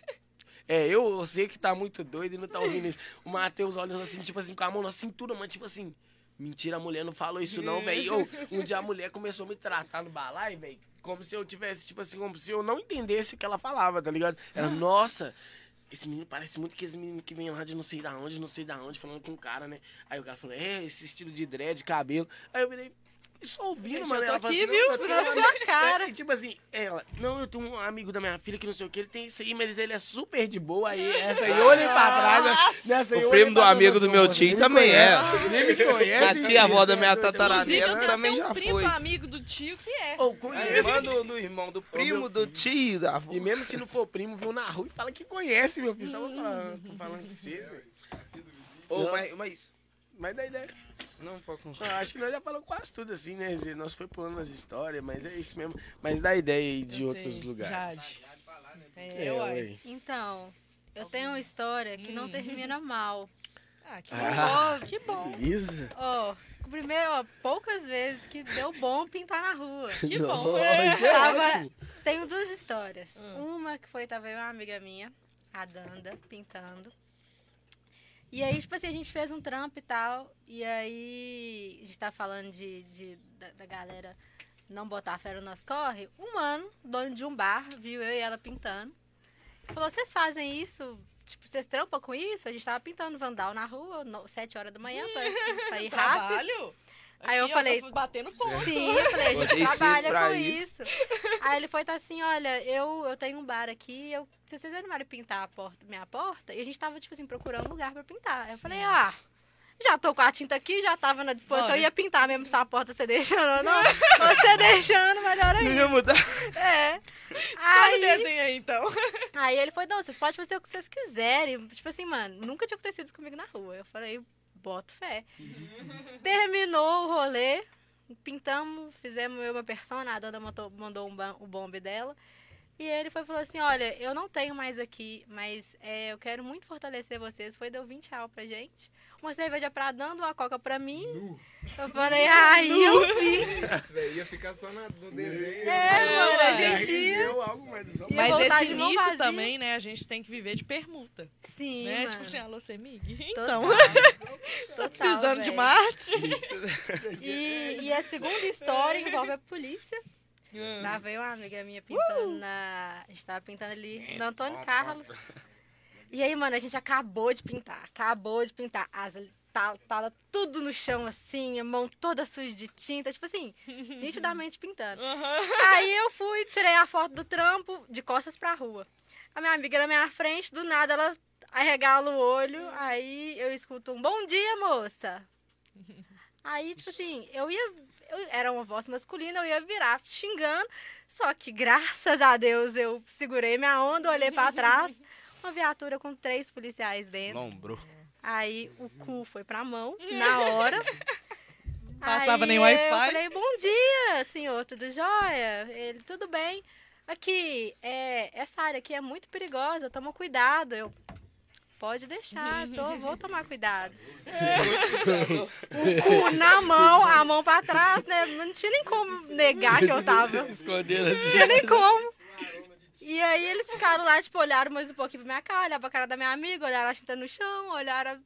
É, eu, eu sei que tá muito doido e não tá ouvindo isso. O Matheus olhando assim, tipo assim, com a mão na cintura, mano, tipo assim... Mentira, a mulher não falou isso não, velho. Um dia a mulher começou a me tratar no balai, velho. Como se eu tivesse, tipo assim, como se eu não entendesse o que ela falava, tá ligado? Ela, nossa, esse menino parece muito que esse menino que vem lá de não sei da onde, não sei da onde, falando com o cara, né? Aí o cara falou, é, esse estilo de dread, cabelo. Aí eu virei, só ouvindo, mano. Ela falou aqui, assim, viu? não, eu Tipo, tô- na sua cara. É, tipo assim, ela, não, eu tenho um amigo da minha filha que não sei o que, ele tem isso aí, mas ele é super de boa. Aí essa aí olhei pra trás, né? nessa aí O primo do amigo do meu "Nossa, tio também é. Nem me conhece. A tia avó da minha tataraneta tenho também já um primo foi. amigo do tio que é. Ou conhece. irmã do, irmão, do primo, do tio, da avó. E mesmo se não for primo, viu na rua e fala que conhece, meu filho. Só vou falar, tô falando que você, velho. Ô, mas, mas... Mas dá ideia. Não, pode Não, acho que nós já falamos quase tudo assim, né? Zé? Nós foi pulando as histórias, mas é isso mesmo. Mas dá ideia aí de Eu outros sei, lugares. Jade. É, uai. ué. Então, eu tenho uma história que não Hum. termina mal. Ah, que Ah. Ó, que bom. Ó, primeiro, ó, poucas vezes que deu bom pintar na rua. Que bom. Nossa, É. é Tava-. Tenho duas histórias. Hum. Uma que foi, tava eu uma amiga minha, a Danda, pintando. E aí, tipo assim, a gente fez um trampo e tal. E aí, a gente tá falando de, de- da, da galera não botar fé no nosso corre. Um mano, dono de um bar, viu eu e ela pintando. Falou, vocês fazem isso? Tipo, vocês trampam com isso? A gente tava pintando vandal na rua, no, sete horas da manhã, pra, pra ir rápido. Trabalho? Aí eu ó, falei, tô batendo ponto. Sim, eu falei, a gente cedo trabalha com isso. isso. Aí ele foi tá assim, olha, eu, eu tenho um bar aqui, eu, se vocês animarem pintar a porta, minha porta, e a gente tava, tipo assim, procurando um lugar pra pintar. Aí eu falei, ah, já tô com a tinta aqui, já tava na disposição, Bora. eu ia pintar mesmo se a porta você deixando ou não. Você deixando, melhor Não ainda. ia mudar. É. Aí, então. aí ele foi, não, vocês podem fazer o que vocês quiserem. Tipo assim, mano, nunca tinha acontecido isso comigo na rua. Eu falei, boto fé. Terminou o rolê, pintamos, fizemos eu uma persona, a Danda mandou, mandou um o bombe dela. E ele foi falou assim, olha, eu não tenho mais aqui, mas é, eu quero muito fortalecer vocês. Foi, deu 20 reais pra gente. Uma cerveja pra Danda, uma coca pra mim. Eu falei, aí eu vi. Isso daí ia ficar só na- no desenho. É, mano, a gente ia. mas esse início também, né, a gente tem que viver de permuta. Sim, né? mano. Tipo assim, alô, Semig? Total. Então, Total, precisando de. Marte. E, e a segunda história envolve a polícia. Hum. Tava eu e uma amiga minha pintando na. A gente tava pintando ali no Antônio Carlos. E aí, mano, a gente acabou de pintar. Acabou de pintar. As tá, tava tudo no chão, assim, a mão toda suja de tinta. Tipo assim, nitidamente pintando. Aí eu fui, tirei a foto do trampo de costas pra rua. A minha amiga na minha frente, do nada ela arregala o olho. Aí eu escuto um bom dia, moça. Aí, tipo assim, eu ia. eu- era uma voz masculina, eu ia virar xingando. Só que, graças a Deus, eu segurei minha onda, olhei pra trás. Uma viatura com três policiais dentro. Lombrou. Aí o cu foi pra mão, na hora. Passava Aí nem Eu Wi-Fi? falei, bom dia, senhor, tudo jóia? Ele, tudo bem. Aqui, é, essa área aqui é muito perigosa, toma cuidado. Eu, pode deixar, tô, vou tomar cuidado. o cu na mão, a mão pra trás, né? Não tinha nem como negar que eu tava. Escondendo Não assim. tinha nem como. E aí eles ficaram lá, tipo, olharam mais um pouquinho pra minha cara, olharam pra cara da minha amiga, olharam a tinta no chão, olharam a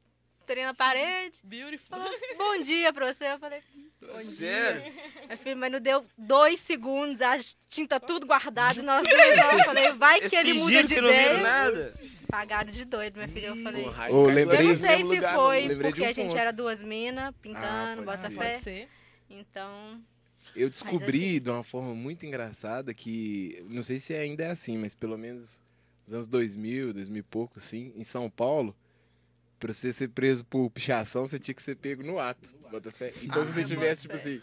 trem na parede. Beautiful. Falou, bom dia pra você. Eu falei, Sério? meu filho, mas não deu dois segundos, a tinta tudo guardada, e nós dois, eu falei, vai que Esse ele muda de que não viram ideia. nada. Pagaram de doido, minha filha. Eu falei, Porra, caiu lembrei- eu não sei se lugar, foi não. porque um a gente ponto. era duas minas pintando, Ah, bota ser. fé. Pode ser. Então, Eu descobri assim- de uma forma muito engraçada que, não sei se ainda é assim, mas pelo menos nos anos 2000, 2000 e pouco, assim, em São Paulo, pra você ser preso por pichação, você tinha que ser pego no ato. Bota fé. Então se você tivesse, tipo assim,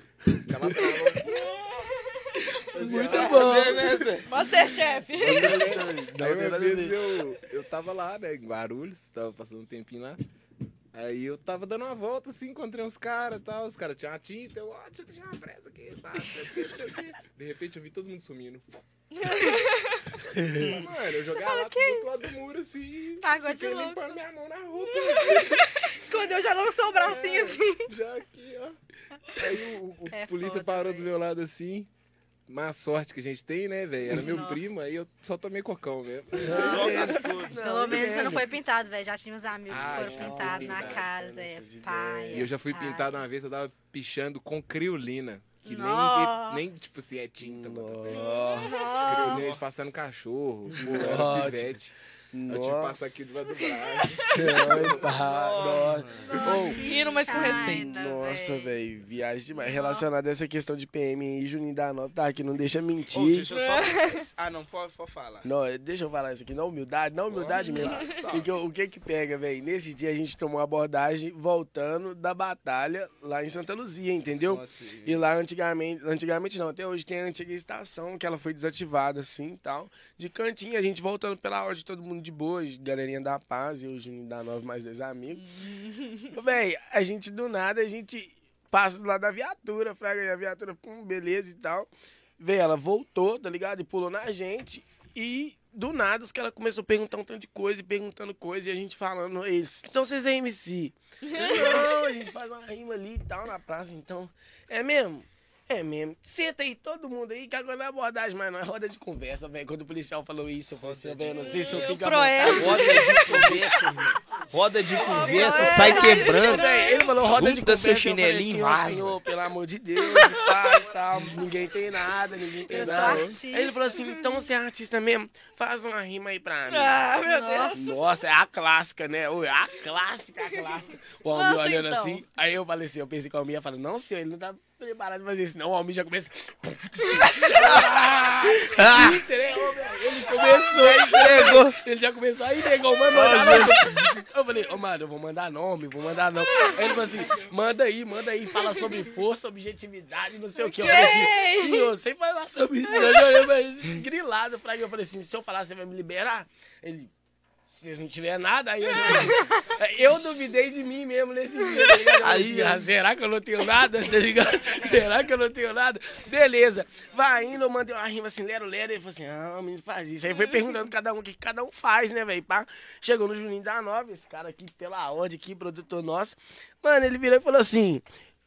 calabrava, Muito Tá bom. né, Zé? Masterchef. Aí uma vez eu, eu tava lá, né, em Guarulhos, tava passando um tempinho lá. Aí eu tava dando uma volta, assim, encontrei uns caras e tal. Os caras tinham uma tinta, eu, ó, eu deixar uma pressa aqui, tá. De repente eu vi todo mundo sumindo. Mano, eu joguei a lata do outro lado do muro, assim. Pagou de fiquei louco. limpando minha mão na roupa. Escondeu, já lançou o bracinho assim. Já aqui, ó. Aí o, o É polícia foda, parou do velho. meu lado assim. Má sorte que a gente tem, né, velho? Era meu Nossa. primo, aí eu só tomei cocão mesmo. As coisas. Pelo menos você não foi pintado, velho. Já tinha uns amigos Ah, que foram pintados na cara, essas Pai. E eu já fui pintado uma vez, eu tava pichando com criolina. Que nem, Nossa. nem, tipo assim, é tinta. Criolina de passando cachorro. Eu pivete. Eu que passar aqui do lado do braço. Pá, nossa. Rindo, mas com respeito. Nossa, véi. velho, viagem demais. Relacionada a essa questão de PM aí, Juninho da Nova, tá aqui, não deixa mentir. Ô, deixa eu só... Ah, não, pode, pode falar. Não, deixa eu falar isso aqui, na humildade, na humildade Pode, mesmo. claro. Porque o que que pega, velho? Nesse dia a gente tomou abordagem voltando da batalha lá em Santa Luzia, entendeu? E lá antigamente, antigamente não, até hoje tem a antiga estação que ela foi desativada assim e tal. De cantinho, a gente voltando pela hora de todo mundo de boa, galerinha da paz, eu, Juninho da Nova, mais dois amigos. Véi, a gente do nada, a gente passa do lado da viatura, fraga, a viatura, pum, beleza e tal. Véi, ela voltou, tá ligado? E pulou na gente. E do nada os caras começaram a perguntar um tanto de coisa e perguntando coisa e a gente falando, eles, então vocês é MC? Não, a gente faz uma rima ali e tal na praça, então. É mesmo? É mesmo. Senta aí todo mundo aí, que agora não é abordagem, mas não é roda de conversa, velho. Quando o policial falou isso, eu falei assim, velho, não sei se eu vontade. Roda de conversa, irmão. Roda de conversa, sai quebrando. Ele falou roda de Junta seu conversa, eu falei chinelinho assim, senhor, pelo amor de Deus, e tal, e tal. Ninguém tem nada, ninguém tem Eu nada. Aí ele falou assim, então você é artista mesmo? Faz uma rima aí pra mim. Ah, meu Deus. Nossa, é a clássica, né? É a clássica, a clássica. O Almir Nossa, olhando então. assim. Aí eu falei assim, eu pensei que o Almir ia falar, não, senhor, ele não tá preparado pra fazer isso, não. O Almir já começa. Ele começou, Entregou. ele já começou, aí negou, mano, mandar nome. Eu falei, ô, mano, eu vou mandar nome, vou mandar nome. Aí ele falou assim, manda aí, manda aí, fala sobre força, objetividade, não sei o quê. Eu falei assim, senhor, sem falar sobre isso, eu falei assim, grilado pra mim. Eu falei assim, se eu falar, você vai me liberar? Ele, se vocês não tiver nada, aí eu. Eu duvidei de mim mesmo nesse dia, tá ligado? Falei Aí, ah, será que eu não tenho nada, tá ligado? Será que eu não tenho nada? Beleza. Vai indo, eu mandei uma rima assim, lero, lero. Ele falou assim, ah, o menino faz isso. Aí foi perguntando cada um o que cada um faz, né, velho? Chegou no Juninho da Nova, esse cara aqui, pela ordem aqui, produtor nosso. Mano, ele virou e falou assim,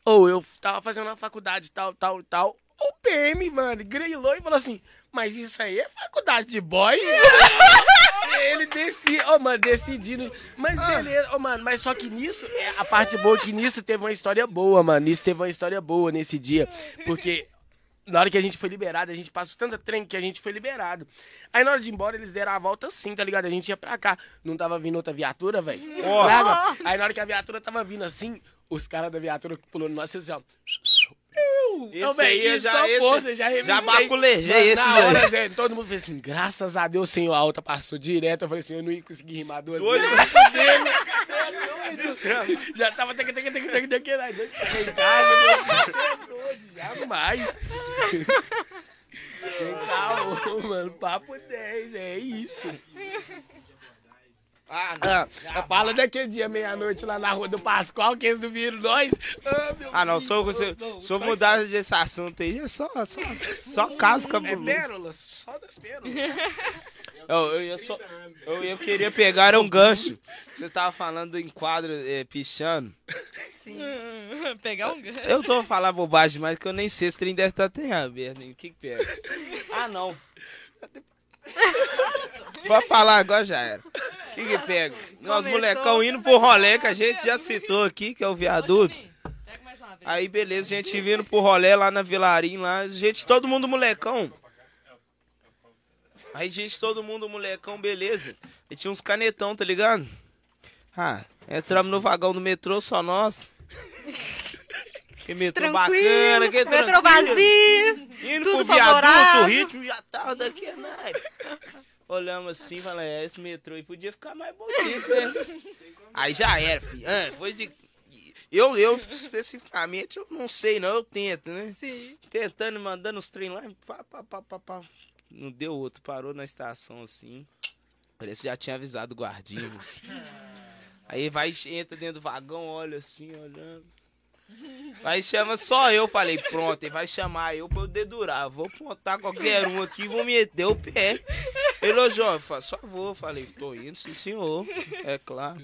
ou eu tava fazendo uma faculdade tal, tal, tal. O PM, mano, grilou e falou assim, mas isso aí é faculdade de boy? Ele decidiu, ô mano, decidindo. Mas beleza, ô mano, mas só que nisso, é, a parte boa é que nisso teve uma história boa, mano. Nisso teve uma história boa nesse dia. Porque na hora que a gente foi liberado, a gente passou tanta trem que a gente foi liberado. Aí na hora de ir embora, eles deram a volta assim, tá ligado? A gente ia pra cá. Não tava vindo outra viatura, velho? Aí na hora que a viatura tava vindo assim, os caras da viatura pulou no nosso assim, ó. Esse véi, aí é isso já- só esse- força, já já revistei. baculejei esses Na hora. Zé, todo mundo fez assim, graças a Deus, senhor, a outra passou direto. Eu falei assim, eu não ia conseguir rimar duas vezes. Você é doido. Já tava teque, teque, aí doido, cheguei em casa, meu, você é doido, jamais. Sem caô, mano, papo 10, é isso. Ah, não. Ah, fala daquele dia, meia-noite, lá na rua do Pascoal, que eles não viram nós. Ah, meu Ah, não, só você. não, Se eu só mudar desse assunto aí, é só, só, só caso É pérolas, só das pérolas. Eu, eu, ia só, eu, eu queria pegar um gancho. Você tava falando em quadro é, pichando. Pegar um gancho. Eu tô falando bobagem demais que eu nem sei se trem deve estar até aberto. hein? O que que pega? Ah, não. Pode falar agora já era. O que que pega? Nós molecão indo pro rolê que a gente já citou aqui, que é o viaduto. Aí beleza, a gente vindo pro rolê lá na Vilarim, lá, gente, todo mundo molecão. Aí, gente, todo mundo molecão, beleza. E tinha uns canetão, tá ligado? Ah, entramos no vagão do metrô, só nós. Que metrô bacana, que Metrô tranquilo. vazio. Indo tudo pro viaduto, o favorável. ritmo já tava daqui a naipe. Olhamos assim e falamos, é, esse metrô aí podia ficar mais bonito, né? Aí já era, filho. Ah, foi de... Eu, eu, especificamente, eu não sei, não. Eu tento, né? Sim. Tentando, mandando os trem lá. Pá, pá, pá, pá, pá. Não deu outro. Parou na estação, assim. Parece que já tinha avisado o guardinha. assim. Aí vai, entra dentro do vagão, olha assim, olhando. Aí chama só eu, falei, pronto, ele vai chamar eu pra eu dedurar. Vou apontar qualquer um aqui vou meter o pé. João, faz favor. Falei, tô indo, sim senhor. É claro.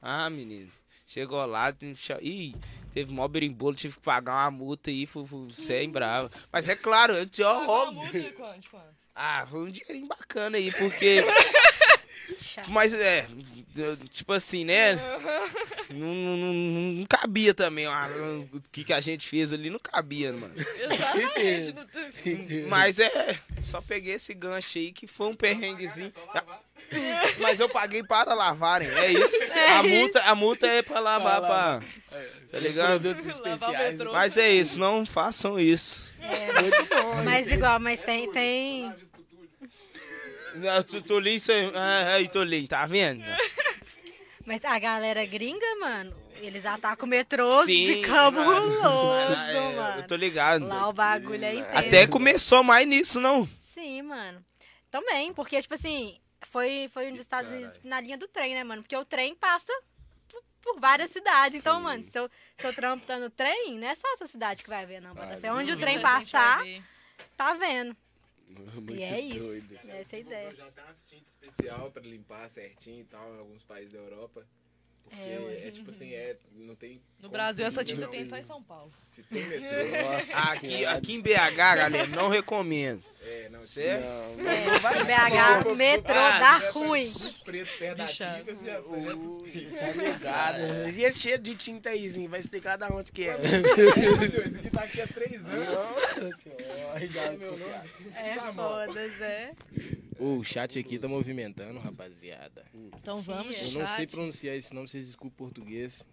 Ah, menino. Chegou lá, ih, teve mó berimbolo, tive que pagar uma multa aí sem brava. Mas é claro, eu óbvio. de quanto? Ah, foi um dinheirinho bacana aí, porque. Chato. Mas é, tipo assim, né? Não, não, não- não cabia também. ó, O que, que a gente fez ali não cabia, mano. Exatamente. Mas é, só peguei esse gancho aí que foi um perrenguezinho. Mas eu paguei para lavarem, é isso. A multa, a multa é pra lavar, pra. Tá Os ligado? produtos especiais. metrô. Mas é isso, não façam isso. Mas igual, mas tem, tem. Isso aí- ah, Tolinho, tá vendo? Mas a galera gringa, mano, eles atacam o metrô de Sim, cabuloso, Ah, é, mano. Eu tô ligado. Lá o bagulho é intenso. Até começou mais nisso, não. Sim, mano. Também, porque, tipo assim, foi, foi um dos Estados Unidos na linha do trem, né, mano? Porque o trem passa por, por várias cidades. Então, mano, se eu, se eu trampo tá no trem, não é só essa cidade que vai ver, não, Botafé. Onde o trem passar, tá vendo. Muito E é isso. doido. Essa é a ideia. Eu já tenho uma assistente especial pra limpar certinho e tal, em alguns países da Europa. Porque É, é, tipo assim, é, não tem. No Brasil, essa tinta tem só em São Paulo. Se tem metrô, nossa. Aqui, senhora. aqui em BH, galera, não recomendo. É, não, Certo? não, É, em BH, metrô Ah, dá tá ruim. preto perto da tinta, você já já suspeita. Tá ligado? E esse cheiro de tinta aí, sim, vai explicar da onde que é. Esse aqui tá aqui há três anos. Nossa senhora, já Meu nome. É foda, Zé. O chat aqui tá movimentando, rapaziada. Então vamos, Eu não sei pronunciar esse nome, vocês desculpem o português.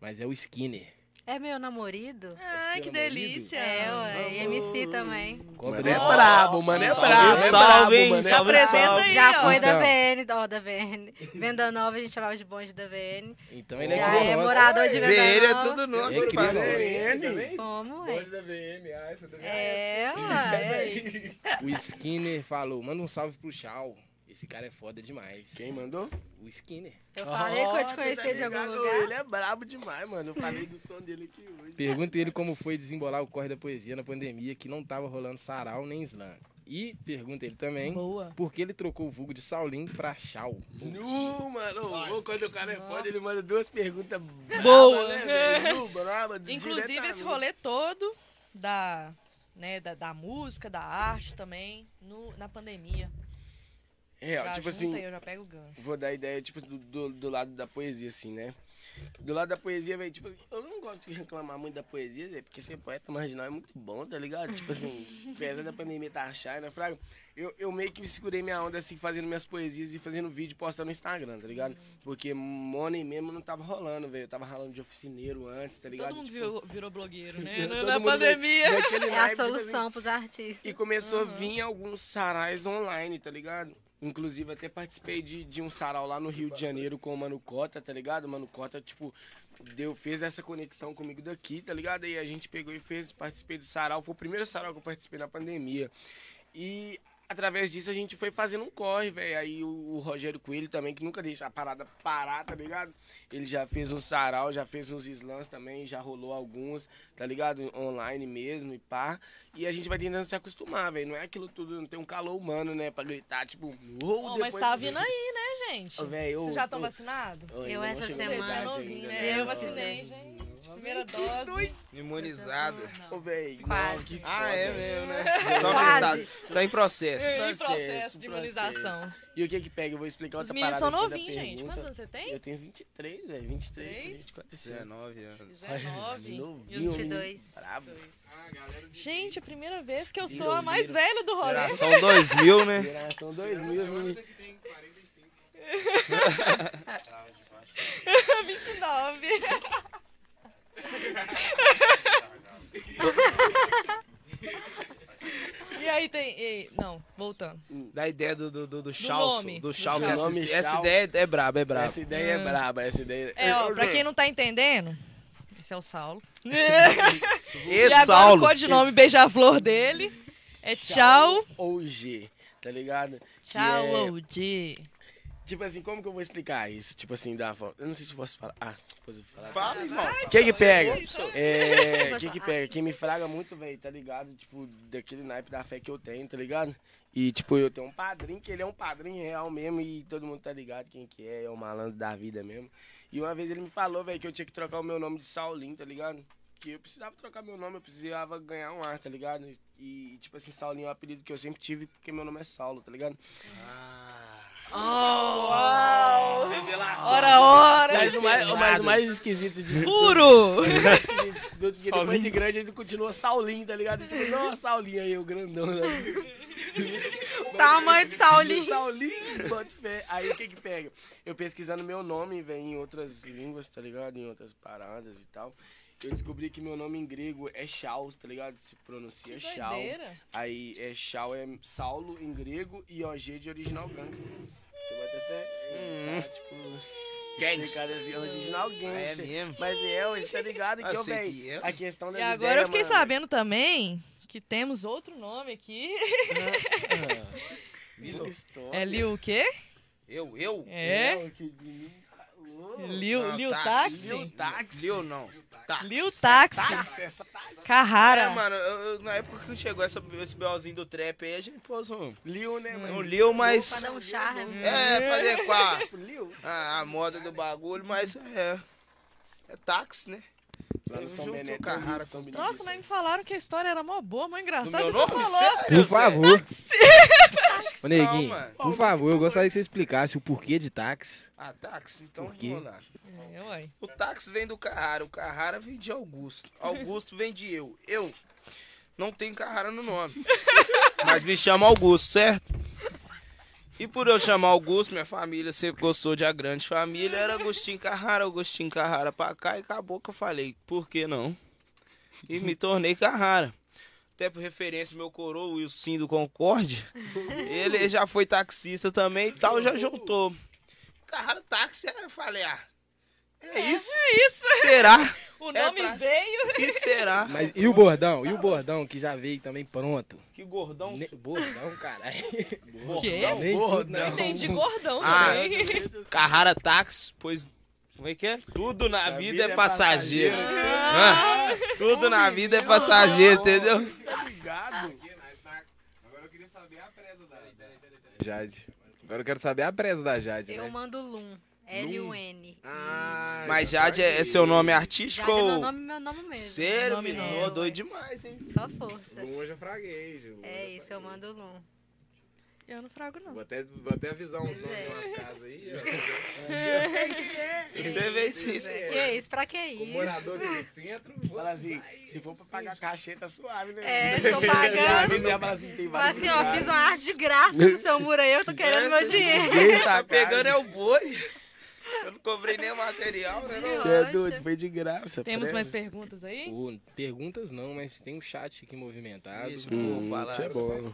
Mas é o Skinner. É meu namorado? Ai, seu que delícia. É, ué. E MC também. Mano é ó, brabo, mano é Salve, brabo. é salve, hein? é Se Salve, apresenta salve. aí, Já ó. foi da Então. VN, ó, da VN. Venda Nova, a gente chamava de bonde da VN. Então ele é Já é morador de Venda ele é Nova. tudo nosso, É parceiro. Como, Bonde é? da VM, ah, essa também. É, ué. O Skinner falou, manda um salve pro Chau. Esse cara é foda demais. Quem mandou? O Skinner. Eu falei que eu te Nossa, conhecia tá de algum ligado? lugar. Ele é brabo demais, mano. Eu falei do som dele aqui hoje. Pergunta ele como foi desembolar o corre da poesia na pandemia, que não tava rolando sarau nem slam. E pergunta ele também Boa. por que ele trocou o vulgo de Saulinho pra Chau. Nu, mano. Ô, quando o cara é foda, ele manda duas perguntas Boa. brabas, né? Nu, braba, Inclusive, esse rolê todo da, né, da, da música, da arte também, no, na pandemia. É, ó, Já tipo assim, eu já pego o gancho. vou dar ideia, tipo, do, do, do lado da poesia, assim, né? Do lado da poesia, velho, tipo, eu não gosto de reclamar muito da poesia, velho, porque ser poeta marginal é muito bom, tá ligado? Tipo assim, apesar da pandemia tá achar, né, Fraga? Eu, eu meio que segurei minha onda, assim, fazendo minhas poesias e fazendo vídeo postando no Instagram, tá ligado? Porque money mesmo não tava rolando, velho. Eu tava ralando de oficineiro antes, tá ligado? Todo mundo Tipo, virou, virou blogueiro, né? na pandemia. veio daquele É a naipe, tipo assim, solução pros artistas. e começou a vir alguns sarais online, tá ligado? Inclusive, até participei de, de um sarau lá no Rio de Janeiro com o Mano Cota, tá ligado? O Mano Cota, tipo, deu, fez essa conexão comigo daqui, tá ligado? Aí a gente pegou e fez, participei do sarau. Foi o primeiro sarau que eu participei na pandemia. E através disso a gente foi fazendo um corre, velho. Aí o, o Rogério Coelho também, que nunca deixa a parada parar, tá ligado? Ele já fez um sarau, já fez uns slams também, já rolou alguns, tá ligado? Online mesmo e pá. E a gente vai tentando se acostumar, velho. Não é aquilo tudo, não tem um calor humano, né? Pra gritar, tipo, uou, Ô, mas tá vindo aí, né, gente? Ô, velho, Vocês já estão ô, vacinados? Eu não essa semana- ainda, né? Eu Nossa. vacinei, gente. Primeira dose. Imunizado. Ô, velho, Quase. não, que Ah, é mesmo, né? Só Quase. metade. Tá em processo. Em Processo, processo de processo. imunização. E o que que pega? Eu vou explicar Os outra meninos parada são aqui da novinhos, gente. pergunta. Quantos anos você tem? Eu tenho 23, velho. 23, Três? 24, esse ano. 19 anos. 19. Novinho, E os 22. Brabo. Gente, a primeira vez que eu sou a mais velha do rolê. Geração 2000, né? Geração 2000, os meninos. 29. E aí tem. e- não, voltando. Da ideia do, do, do, do Chalso, nome. do Chal que Do nome assiste. Essa Chal. ideia é braba, é braba. Essa ideia é braba, essa ideia... É, ó, Eu- pra eu- quem não tá entendendo, Esse é o Saulo. E e agora Saulo. o codinome beija-flor dele é Tchau. Ou G, tá ligado? Que Tchau, é- OG. Tipo assim, como que eu vou explicar isso? Tipo assim, da forma. Eu não sei se eu posso falar. Ah, depois eu vou falar. Fala, irmão. Quem que pega? É. Quem que pega? Quem me fraga muito, velho, tá ligado? Tipo, daquele naipe da fé que eu tenho, tá ligado? E, tipo, eu tenho um padrinho, que ele é um padrinho real mesmo, e todo mundo tá ligado quem que é, é o malandro da vida mesmo. E uma vez ele me falou, velho, que eu tinha que trocar o meu nome de Saulinho, tá ligado? Que eu precisava trocar meu nome, eu precisava ganhar um ar, tá ligado? E, tipo assim, Saulinho é um apelido que eu sempre tive, porque meu nome é Saulo, tá ligado? Uau! Revelação. Ora, ora! Mas o mais, mais, o mais esquisito disso Furo! Do depois de grande ele continua Saulinho, tá ligado? Tipo, não, Saulinho aí, o grandão. Né? Tamanho de Saulinho. Saulinho. Aí o que que pega? Eu pesquisando meu nome, vem em outras línguas, tá ligado? Em outras paradas e tal. Eu descobri que meu nome em grego é Chaus, tá ligado? Se pronuncia Chau. Aí é Chau é Saulo em grego e OG de original gangster. Você bota fé? Tá, tipo... Gangster. Cara, assim, original É gangster. mesmo. Mas é, você tá ligado que Eu eu, que é. a questão da E agora ideia, eu fiquei mano, sabendo também que temos outro nome aqui. Lil História. É Lil o quê? Eu, eu? É? Lil, Lil táxi. Táxi? Lil Táxi. Lil não. Táxi. Lil Táxi. Táxi, essa táxi. Carrara. É, mano, eu- eu- na época que chegou essa, esse BOzinho do trap aí, a gente pôs um, Lil, né, um mano? Lil, mas... Pra dar um charme. É, pra adequar Lil. a, a moda do bagulho, mas é... É táxi, né? Lá no São junto Benedito. com a Carrara São Benedito. Nossa, mas me falaram que a história era mó boa, mó engraçada. meu você nome? falou. Sério? Por favor. Acho que Ô, não, Neguinho, mano. por favor, eu gostaria que você explicasse o porquê de táxi. Ah, táxi, então vamos lá. É. O táxi vem do Carrara, o Carrara vem de Augusto. Augusto vem de eu. Eu não tenho Carrara no nome. Mas me chama Augusto, certo? E por eu chamar Augusto, minha família sempre gostou de a grande família. Era Agostinho Carrara, Agostinho Carrara pra cá. E acabou que eu falei, por que não? E me tornei Carrara. Até por referência, meu coroa, o Wilson do Concorde, ele já foi taxista também e tal, já juntou. Carrara táxi, eu falei, ah, é isso? É isso. Será? O É nome pra- veio. E será? Mas e o bordão? E o bordão que já veio também pronto? Que gordão. Ne- Bordão, caralho. O quê? Nem não. entendi gordão Ah, também. Carrara táxi, pois. Como é que é? Tudo na vida, vida é é passageiro. passageiro. Ah, tudo na vida é passageiro, entendeu? Tá ligado? Agora eu queria saber a presa da Jade. Agora eu quero saber a presa da Jade, Eu né? mando Lum. L-U-N. Ah, Mas Jade é, é seu nome artístico Jade é meu ou. nome, meu nome mesmo. Sério, Nome menino? doido demais, hein? Só força. Lum eu já fraguei. Ju. É isso, eu mando Lum. Eu não frago, não. Vou até, vou até avisar uns Pois nomes é. de umas casas aí. Você vê isso. isso. Que isso? Pra que ó. O isso? morador aqui do centro. Fala assim, se for pra pagar cachê, tá suave, né? É, tô pagando. Fala assim, tem assim, ó, fiz uma arte de graça no seu muro aí, eu tô querendo meu dinheiro. Quem tá pegando é o boi. Eu não cobrei nem o material, né? não? Você é doido, foi de graça. Temos mais perguntas aí? Ô, perguntas não, mas tem um chat aqui movimentado. Isso, Hum, falar. isso é bom.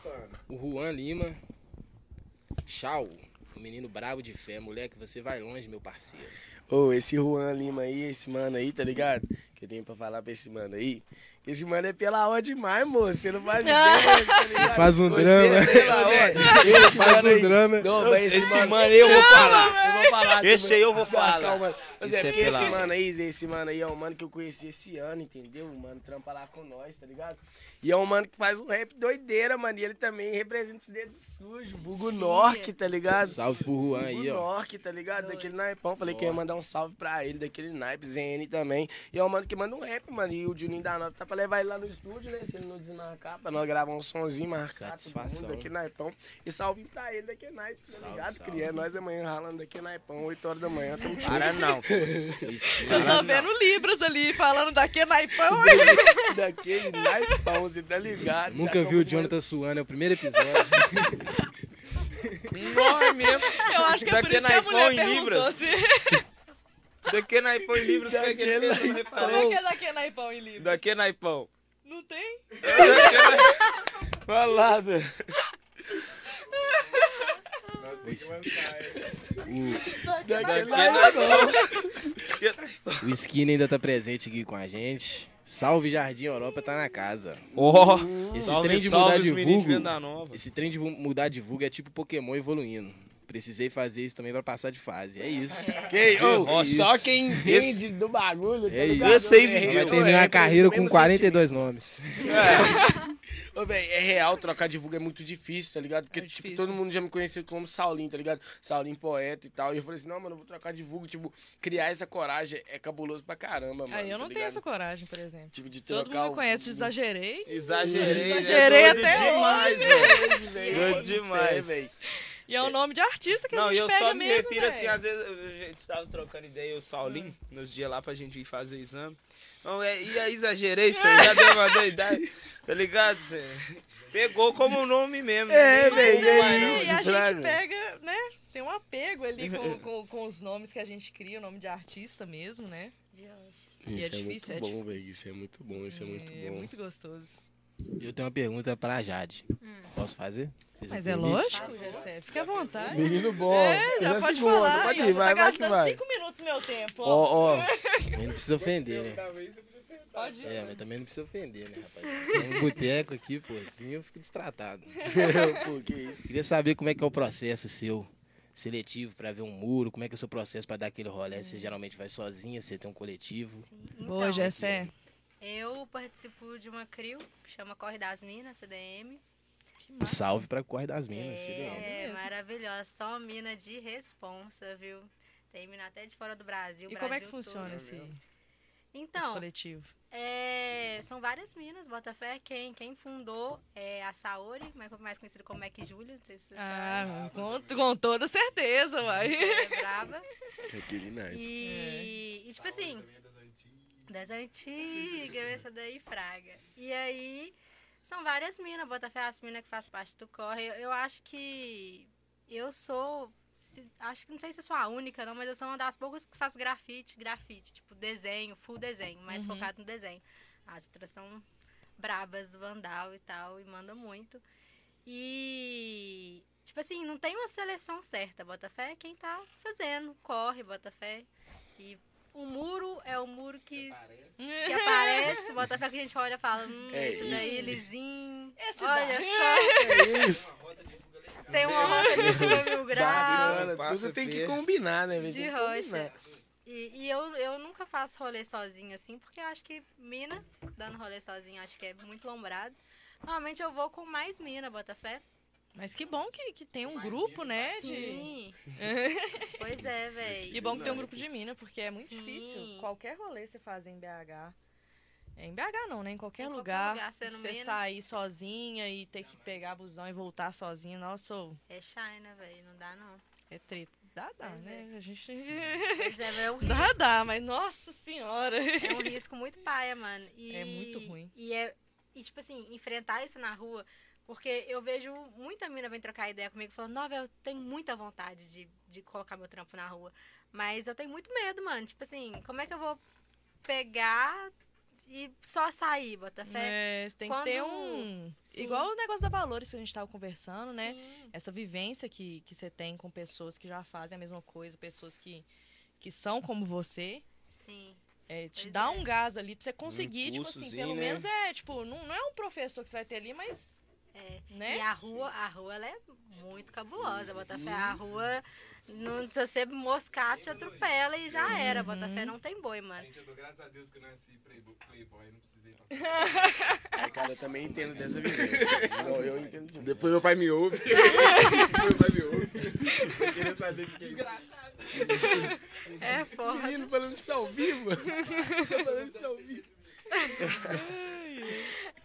O Juan Lima. Tchau. O menino brabo de fé. Moleque, você vai longe, meu parceiro. Ô, esse Juan Lima aí, esse mano aí, tá ligado? Que eu tenho pra falar pra esse mano aí. Esse mano é pela hora demais, moço. Você não faz ideia, tá? Faz um Você drama. é pela hora. Esse Faz mano um aí. drama. Não, mas Esse mano, mano aí eu vou falar. Eu vou falar. Esse também. aí eu vou Lascar falar. mano. Isso é é pela esse mano aí, Zé, esse mano aí é um mano que eu conheci esse ano, entendeu? O mano trampa lá com nós, tá ligado? E é um mano que faz um rap doideira, mano. E ele também representa os dedos sujos. Bugo Nork, tá ligado? Salve pro Juan aí, Bugo ó. Nork, tá ligado? Daquele naipão. Falei que ia mandar um salve pra ele, daquele naipe, ZN também. E é um mano que manda um rap, mano. E o Juninho da Nota tá pra levar ele lá no estúdio, né? Se ele não desmarcar, pra nós gravar um sonzinho marcado. Satisfação. todo mundo Daquele naipão. E salve pra ele daquele naipe, tá Salve, ligado? salve. Cria nós amanhã ralando daquele naipão, 8 horas da manhã. Tamo junto. Para não. Isso. Eu tô vendo Libras ali, falando daqui naipão. daquele naipão, você tá ligado? Nunca Já viu o Jonathan suando, é o primeiro episódio. É mesmo. Eu acho que é por Daqui isso que a naipão mulher em perguntou libras. se... Daqui naipão em Libras, Como é é daqui naipão em Libras? Daqui naipão. Não tem? Falado. Daquele naipão. O Skinny ainda tá presente aqui com a gente. Salve Jardim Europa tá na casa. Ó, Esse salve, trem de salve mudar de vulgo, Venda Nova. esse trem de mudar de vulgo é tipo Pokémon evoluindo. Precisei fazer isso também pra passar de fase. É isso. Quem, ô, Nossa. só quem entende Esse- do bagulho, tá É isso. Esse aí É Vai é, terminar a tem carreira o com mesmo 42 nomes. Ô, velho, é real, trocar de vulgo é muito difícil, tá ligado? Porque, É tipo, difícil. todo mundo já me conheceu como Saulinho, tá ligado? Saulinho poeta e tal. E eu falei assim, não, mano, eu vou trocar de vulgo. Tipo, criar essa coragem é cabuloso pra caramba, mano. Aí eu não tá tenho essa coragem, por exemplo. Tipo, de Todo trocar mundo me conhece de vulgo. exagerei. Exagerei, Exagerei né? Doido até demais, hoje. velho. Doido demais. velho. E é o nome de artista que Não, a e gente eu pega só me mesmo, refiro assim, velho. às vezes a gente tava trocando ideia, eu e o Saulinho, nos dias lá pra gente ir fazer o exame. Não, é, e aí exagerei isso aí, já deu uma doidade, tá ligado? Cê? Pegou como nome mesmo. É, né? velho, Não é não. E isso. a gente pega, né? Tem um apego ali com, com, com os nomes que a gente cria, o nome de artista mesmo, né? De hoje. É Isso é, difícil, muito é bom, velho. Isso é muito bom, isso é muito é bom. muito gostoso. Eu tenho uma pergunta pra Jade. Posso fazer? Vocês Mas é lógico, Gessé. Fica à vontade. Menino bom. É, já Quiser pode segunda, falar. Pode ir, vai, vai que vai. cinco minutos do meu tempo, ó. Ó. Também não precisa ofender, né? Pode ir. É, mas também não precisa ofender, né, rapaz? Tem um boteco aqui, pô, assim eu fico destratado. Pô, que isso. Queria saber como é que é o processo seu seletivo pra ver um muro, como é que é o seu processo pra dar aquele rolê? Você geralmente vai sozinha, você tem um coletivo? Sim. Boa, Então, Gessé. eu participo de uma CRIO, chama Corre das Minas, CDM. Um salve pra Corre das Minas, CDM. É, maravilhosa. Só mina de responsa, viu? Tem mina até de fora do Brasil. E como é que Brasil funciona esse, esse Então, coletivo? é, são várias minas, Botafé. Quem, quem fundou é a Saori, mais, mais conhecido como Mac Júlia, não sei se vocês Ah, com, com toda certeza, uai. sabem. É braba. Aquele night. E, e, tipo assim, das antigas, essa daí fraga. E aí, são várias minas, Botafé é as minas que faz parte do corre. Eu, eu acho que eu sou, se- acho que não sei se eu sou a única não, mas eu sou uma das poucas que faz grafite, grafite, tipo desenho, full desenho, mais Uhum. focado no desenho. As outras são brabas do Vandal e tal, e manda muito. E, tipo assim, não tem uma seleção certa. Botafé é quem tá fazendo, corre, Botafé. E o muro é o muro que, que aparece, Botafé que a gente olha e fala, hum, É esse daí, isso. lisinho. Esse olha daí. só, É isso. Tem uma rota de fuga mil graus. Tudo tem que combinar, né? velho? De rocha. E, e eu, eu nunca faço rolê sozinha assim, porque eu acho que mina, dando rolê sozinha, acho que é muito lombrado. Normalmente eu vou com mais mina, Botafé. Mas que bom que, que tem um grupo, né? De... Sim. pois é, véi. Que bom que tem um grupo de mina, porque é muito Sim. difícil. Qualquer rolê você fazer em BH. É, em BH não, né? Em qualquer Em qualquer lugar. você sair sozinha e ter que pegar busão e voltar sozinha. Nossa, É shy, né, velho? Não dá, não. é treta. Dá, dá, Pois né? A gente. Pois é, é um Dá, risco. dá, mas nossa senhora. É um risco muito paia, mano. E, É muito ruim. E, é, e, tipo assim, enfrentar isso na rua. Porque eu vejo muita mina vem trocar ideia comigo falando, não, velho, eu tenho muita vontade de, de colocar meu trampo na rua. Mas eu tenho muito medo, mano. Tipo assim, como é que eu vou pegar e só sair, Botafé? É, você tem que ter Quando- um. Sim. Igual o negócio da valores que a gente tava conversando, né? Sim. essa vivência que, que você tem com pessoas que já fazem a mesma coisa, pessoas que, que são como você, Sim. é, te Pois dá é. um gás ali pra você conseguir, tipo assim, pelo né? menos é, tipo, não, não é um professor que você vai ter ali, mas, É. né? E a rua, a rua ela é muito cabulosa, Botafé. A rua, não, se você moscar, te atropela e já era. Uhum. Botafé não tem boi, mano. Gente, eu dou graças a Deus que eu nasci playboy, playboy não precisei passar. Aí, cara, eu também entendo dessa vivência. eu, eu entendo demais. Depois meu pai me ouve. Depois meu pai me ouve. Eu queria saber que é. Desgraçado. É foda. Menino falando isso ao vivo. Falando isso ao vivo.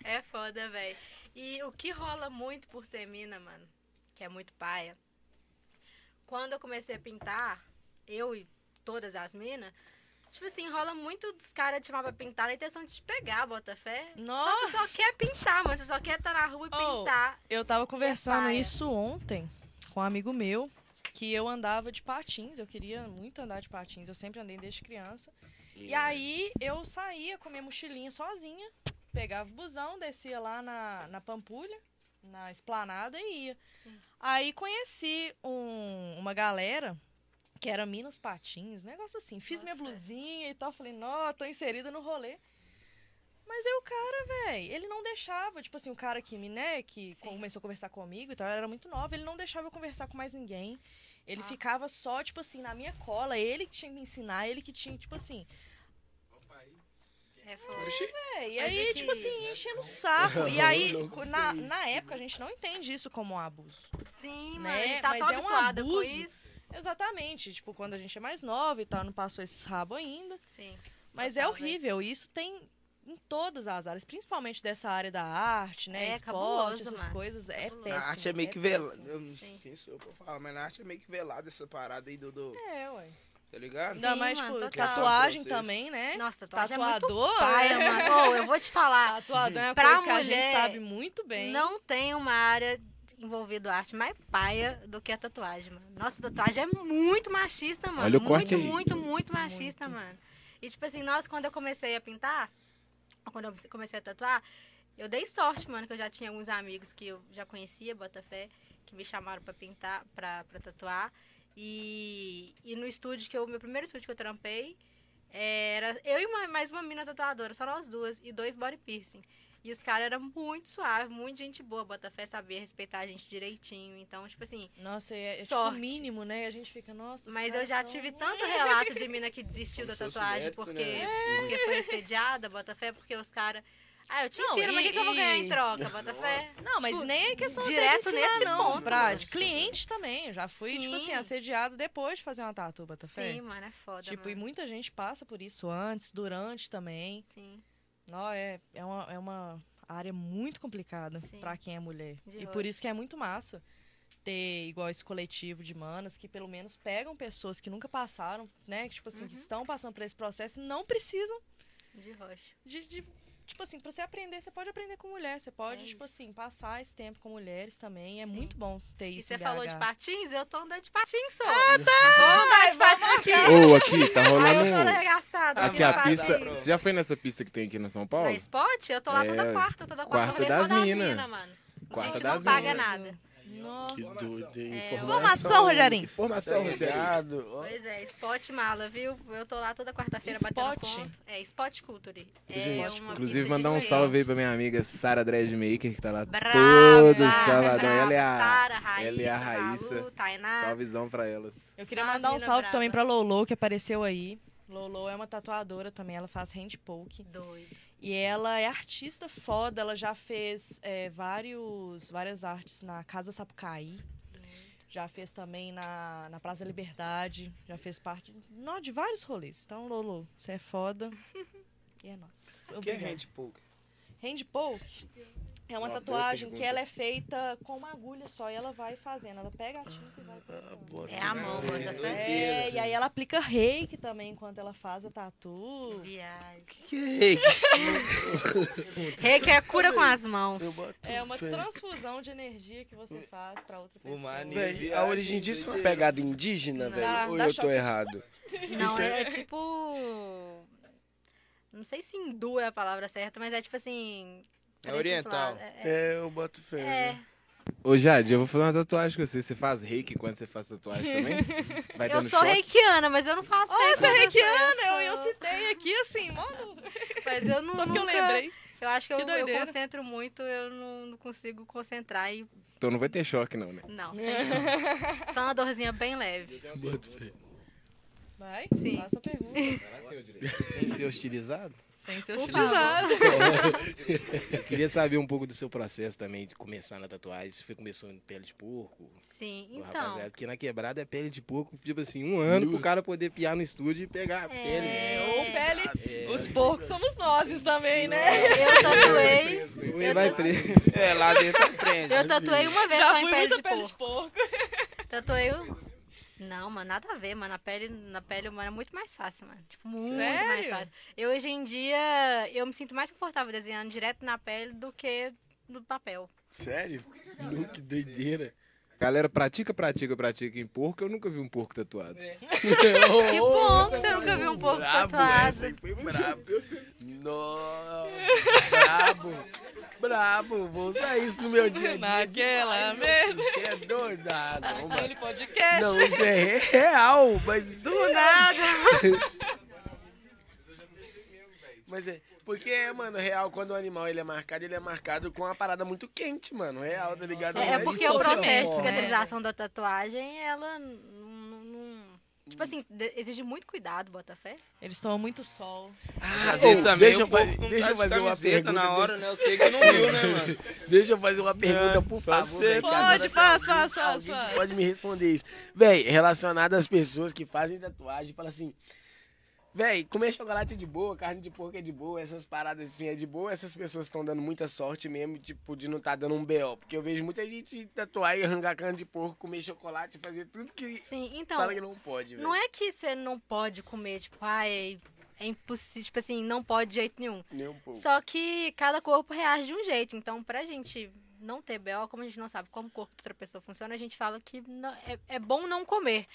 É foda, velho. E o que rola muito por ser mina, mano, que é muito paia. Quando eu comecei a pintar, eu e todas as minas, tipo assim, rola muito dos caras te chamar pra pintar na intenção de te pegar, Botafé. Só Nossa! tu só quer pintar, mano. Você só quer estar na rua e Oh, pintar. Eu tava conversando paia. isso ontem com um amigo meu, que eu andava de patins, eu queria muito andar de patins, eu sempre andei desde criança. E aí eu saía com minha mochilinha sozinha, pegava o busão, descia lá na, na Pampulha, na esplanada e ia. Sim. Aí conheci um- uma galera que era Minas Patins, negócio assim. Fiz minha blusinha e tal, falei, não, tô inserida no rolê. Mas aí o cara, velho, ele não deixava, tipo assim, o cara que me, né, que começou a conversar comigo e tal, era muito nova, ele não deixava eu conversar com mais ninguém. Ele Ah. ficava só, tipo assim, na minha cola, ele que tinha que me ensinar, ele que tinha, tipo assim, É foda. é, e Mas aí, é tipo que- assim, enchendo o saco. E aí, na, na época, a gente não entende isso como um abuso. Sim, Né? a gente tá Mas tão é um habituada com abuso. isso. Exatamente, tipo, quando a gente é mais nova e tal, não passou esses rabos ainda. Sim. Mas é Total, velho. horrível, isso tem em todas as áreas, principalmente dessa área da arte, né? É, Esporte, cabuloso, essas mano. coisas. É péssimo. A arte é meio que velada. Quem sou eu pra falar? Mas na arte é meio que velada essa parada aí do. do- É, ué. Tá ligado? Ainda Sim, mais, mano, tipo, total. tatuagem também, né? Nossa, tatuagem é muito Tatuador, paia, né? mano. Ô, eu vou te falar. Tatuador é uma Pra coisa que a gente mulher, sabe muito bem. Não tem uma área envolvida arte mais paia do que a tatuagem, mano. Nossa, tatuagem é muito machista, mano. Olha o muito, corte aí. muito, muito machista, mano. E tipo assim, nossa, quando eu comecei a pintar, ou quando eu comecei a tatuar, eu dei sorte, mano, que eu já tinha alguns amigos que eu já conhecia, Botafé, que me chamaram pra pintar, pra, pra tatuar. E, e no estúdio que eu, meu primeiro estúdio que eu trampei, era eu e uma- mais uma mina tatuadora, só nós duas, e dois body piercing. E os caras eram muito suaves, muito gente boa. Botafé sabia respeitar a gente direitinho. Então, tipo assim. Nossa, é, é tipo o Sorte. mínimo, né? A gente fica, nossa. os Mas eu já são- tive tanto relato de mina que desistiu Como da tatuagem mérito, porque, né? porque foi assediada, Botafé, porque os caras. Ah, eu te Não, ensino, mas o e- que, que eu vou ganhar em e- troca, Botafé? Não, mas Tipo, nem é questão direto de ensinar, nesse não, ponto, pra mano. cliente também. Eu já fui, tipo Sim. assim, assediada depois de fazer uma tatu, Botafé. Sim, mano, é foda. Tipo, e mano. muita gente passa por isso antes, durante também. Sim. Não, é, é, uma, é uma área muito complicada pra quem é mulher. De e por rocha. isso que é muito massa ter igual esse coletivo de manas que pelo menos pegam pessoas que nunca passaram, né? Que, tipo assim, que Uhum. estão passando por esse processo e não precisam De rocha. de, de- Tipo assim, pra você aprender, você pode aprender com mulher. Você pode, É tipo isso. assim, passar esse tempo com mulheres também. É Sim. muito bom ter E isso. você em falou de patins? Eu tô andando de patins, só. Ah, tá! Vou andar de patins aqui. Ô, aqui, tá Aí eu tô rolando. arregaçada. Aqui a patins. pista. Você já foi nessa pista que tem aqui na São Na Paulo? Spot? Eu tô lá toda É, quarta, toda quarta. quarta eu vou das das mina. mina, mano. Quarta gente das não paga mina. nada. Nossa. Que doido, hein? É, Informação, Rogerinho. Informação, Rogério. Pois é, Spot Mala, viu? Eu tô lá toda quarta-feira batendo ponto. É, Spot Culture. É Gente, uma inclusive mandar um salve aí pra minha amiga Sara Dreadmaker, que tá lá Brava, todo brava, sabadão. Ela é a, Sara, Raíssa, ela é a Raíssa. Malu, Tainá. Salvezão pra elas. Eu queria Só mandar um salve brava. também pra Lolo, que apareceu aí. Lolo é uma tatuadora também, ela faz hand poke. Doido. E ela é artista foda, ela já fez é, vários, várias artes na Casa Sapucaí. Já fez também na, na Praça da Liberdade. Já fez parte não, de vários rolês. Então, Lolo, você é foda. E é nossa. O que é Obrigada. hand poke? Hand poke é uma Uma tatuagem que ela é feita com uma agulha só e ela vai fazendo. Ela pega a tinta e vai colocando. É a mão, bota fé. É, e aí ela aplica reiki também enquanto ela faz a tatu. Viagem. Que reiki? Reiki é cura com as mãos. É uma transfusão de energia que você faz pra outra pessoa. Véi, a origem disso é uma pegada indígena, velho? Ou eu tô errado? Não, Isso é, é tipo. Não sei se hindu é a palavra certa, mas é tipo assim. É oriental. É, é, É, eu boto fé. é. Ô, Jade, eu vou fazer uma tatuagem com você. Você faz reiki quando você faz tatuagem também? Vai Eu sou choque? reikiana, mas eu não faço Ó, reiki. essa reikiana, eu, sou- eu citei aqui assim, mano. Mas eu não. Só porque eu nunca- lembrei. Eu acho que, Que eu, eu concentro muito, eu não, não consigo concentrar e. Então não vai ter choque, não, né? Não, sem chance. Só uma dorzinha bem leve. Vai? Sim. Faça a pergunta. Sem ser hostilizado? Sem ser Por utilizado. Eu queria saber um pouco do seu processo também de começar na tatuagem. Você foi começou em pele de porco? Sim, então. Porque na quebrada é pele de porco, tipo assim, um ano pro cara poder piar no estúdio e pegar a pele. É, ou pele. É. Os porcos somos nós também, né? Eu tatuei. Eu vai preso. É, lá dentro aprende. Eu tatuei uma vez Já só em pele de pele porco. de porco. Tatuei. Não, mano, nada a ver, mano. Na pele, na pele humana é muito mais fácil, mano. Tipo, muito Sério? mais fácil. Eu hoje em dia, eu me sinto mais confortável desenhando direto na pele do que no papel. Sério? Nu, que doideira. Galera pratica, pratica, pratica em porco. Eu nunca vi um porco tatuado. Que bom que você nunca viu um porco Brabo, tatuado. essa aí foi brabo. Nossa, brabo. Brabo, vou usar isso no meu dia a dia. Naquela mesmo. Você é doido? Ah, não, mano. Aquele podcast. Não, isso é real, mas... Do nada. Mas é, porque, mano, real, quando o animal ele é marcado, ele é marcado com uma parada muito quente, mano. Real, tá ligado? É, Não é porque isso, o processo de porra. cicatrização da tatuagem, ela Tipo assim, exige muito cuidado, Botafé. Eles tomam muito sol. Às vezes também deixa o povo deixa tá eu fazer uma pergunta, na hora, né? Eu sei que não viu, né, mano? Deixa eu fazer uma pergunta, É, por favor. Pode, agora faz, faz, faz. Pode me responder isso. Véi, relacionado às pessoas que fazem tatuagem, fala assim. Véi, comer chocolate é de boa, carne de porco é de boa, essas paradas assim é de boa, essas pessoas estão dando muita sorte mesmo, tipo, de não tá dando um B.O. Porque eu vejo muita gente tatuar e arrancar carne de porco, comer chocolate, fazer tudo que Sim, então. fala que não pode, velho. Não é que você não pode comer, tipo, ai, é impossível, tipo assim, não pode de jeito nenhum. Nem um pouco. Só que cada corpo reage de um jeito. Então, pra gente não ter BO, como a gente não sabe como o corpo de outra pessoa funciona, a gente fala que não- é, é bom não comer.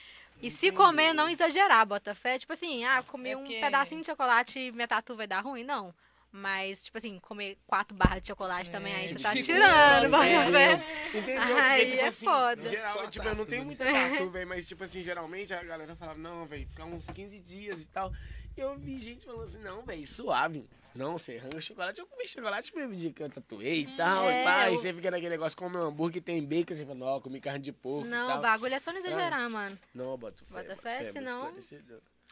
E se comer, não exagerar, bota fé. Tipo assim, ah, comer É um pedacinho de chocolate e minha tatu vai dar ruim? Não. Mas, tipo assim, comer quatro barras de chocolate também, aí você tá tirando, o bota processo. fé. Entendeu? Aí Porque, tipo é assim, foda. Geral, Só tipo, eu não tatu, tenho muita tatu, velho, mas, tipo assim, geralmente a galera falava, não, velho, ficar uns 15 dias e tal. E eu vi gente falando assim, não, velho, suave. Não, você arranca chocolate. Eu comi chocolate mesmo dia que eu tatuei e tal. É, e pá, eu- e você fica naquele negócio, come um hambúrguer tem bacon, você fala, não, comi carne de porco e Não, tal. o bagulho é só não exagerar, mano. Não, bota fé. Bota fé, senão-.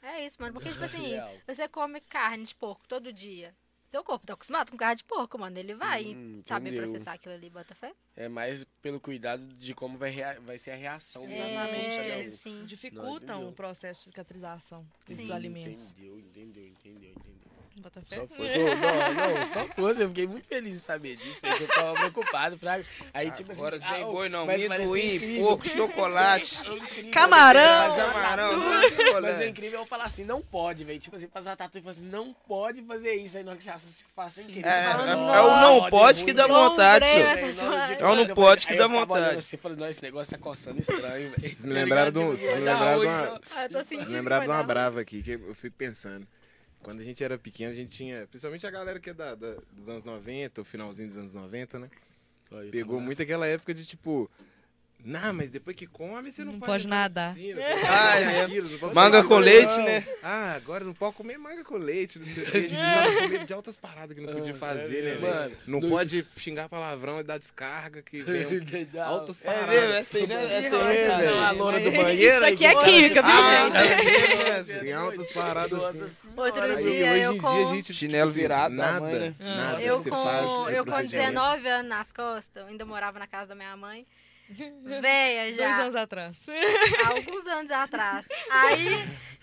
É isso, mano. Porque, tipo assim, Real. você come carne de porco todo dia. Seu corpo tá acostumado com carne de porco, mano. Ele vai Hum, saber entendeu. processar aquilo ali, bota fé. É mais pelo cuidado de como vai, rea- vai ser a reação dos alimentos de É, um. sim. Dificultam o processo de cicatrização desses Sim. alimentos. Entendeu, entendeu, entendeu, entendeu. Bota fé. Só fosse, não, não, só fosse, eu fiquei muito feliz de saber disso, porque eu tava preocupado pra. Aí, tipo Agora assim, tem ah, boi não, amendoim, incrível. porco, chocolate. É incrível. Camarão. Mas amarão, Mas é incrível eu falar assim, não pode, velho. Tipo assim, passar tatu e falar assim, não pode fazer isso. Aí na hora que você acha, você faz sem querer. É, você fala, é- "Nossa, é o não pode que dá velho." vontade, senhor. né? É o não pode que dá vontade. Assim, eu falei, não, esse negócio tá coçando estranho, velho. Vocês me lembraram de um- vocês me lembraram de uma- Ah. Me lembraram de uma brava aqui, que eu fico pensando. Quando a gente era pequeno, a gente tinha. Principalmente a galera que é da, da- dos anos 90, o finalzinho dos anos 90, né? Pegou muito aquela época de tipo. Não, mas depois que come, você não, Não pode, pode entrar na nadar. piscina, Ah, é. pode Manga com leite, não. né? Ah, agora não pode comer manga com leite, não sei o quê. Medo de altas paradas que não podia Ah, fazer, é, né, velho? mano, Não pode xingar palavrão e dar descarga, que vem altas É paradas. mesmo, essa aí, né? Essa aí, É, né? velho. A loura do Isso banheiro. aqui é química, viu, Ah, é. Tem altas paradas assim. Outro dia hoje eu com- Chinelo tipo, virado da nada, né? nada Eu com, faz de eu com procedimento. 19 anos nas costas, eu ainda morava na casa da minha mãe. Véia Dois já, anos atrás. alguns anos atrás. Aí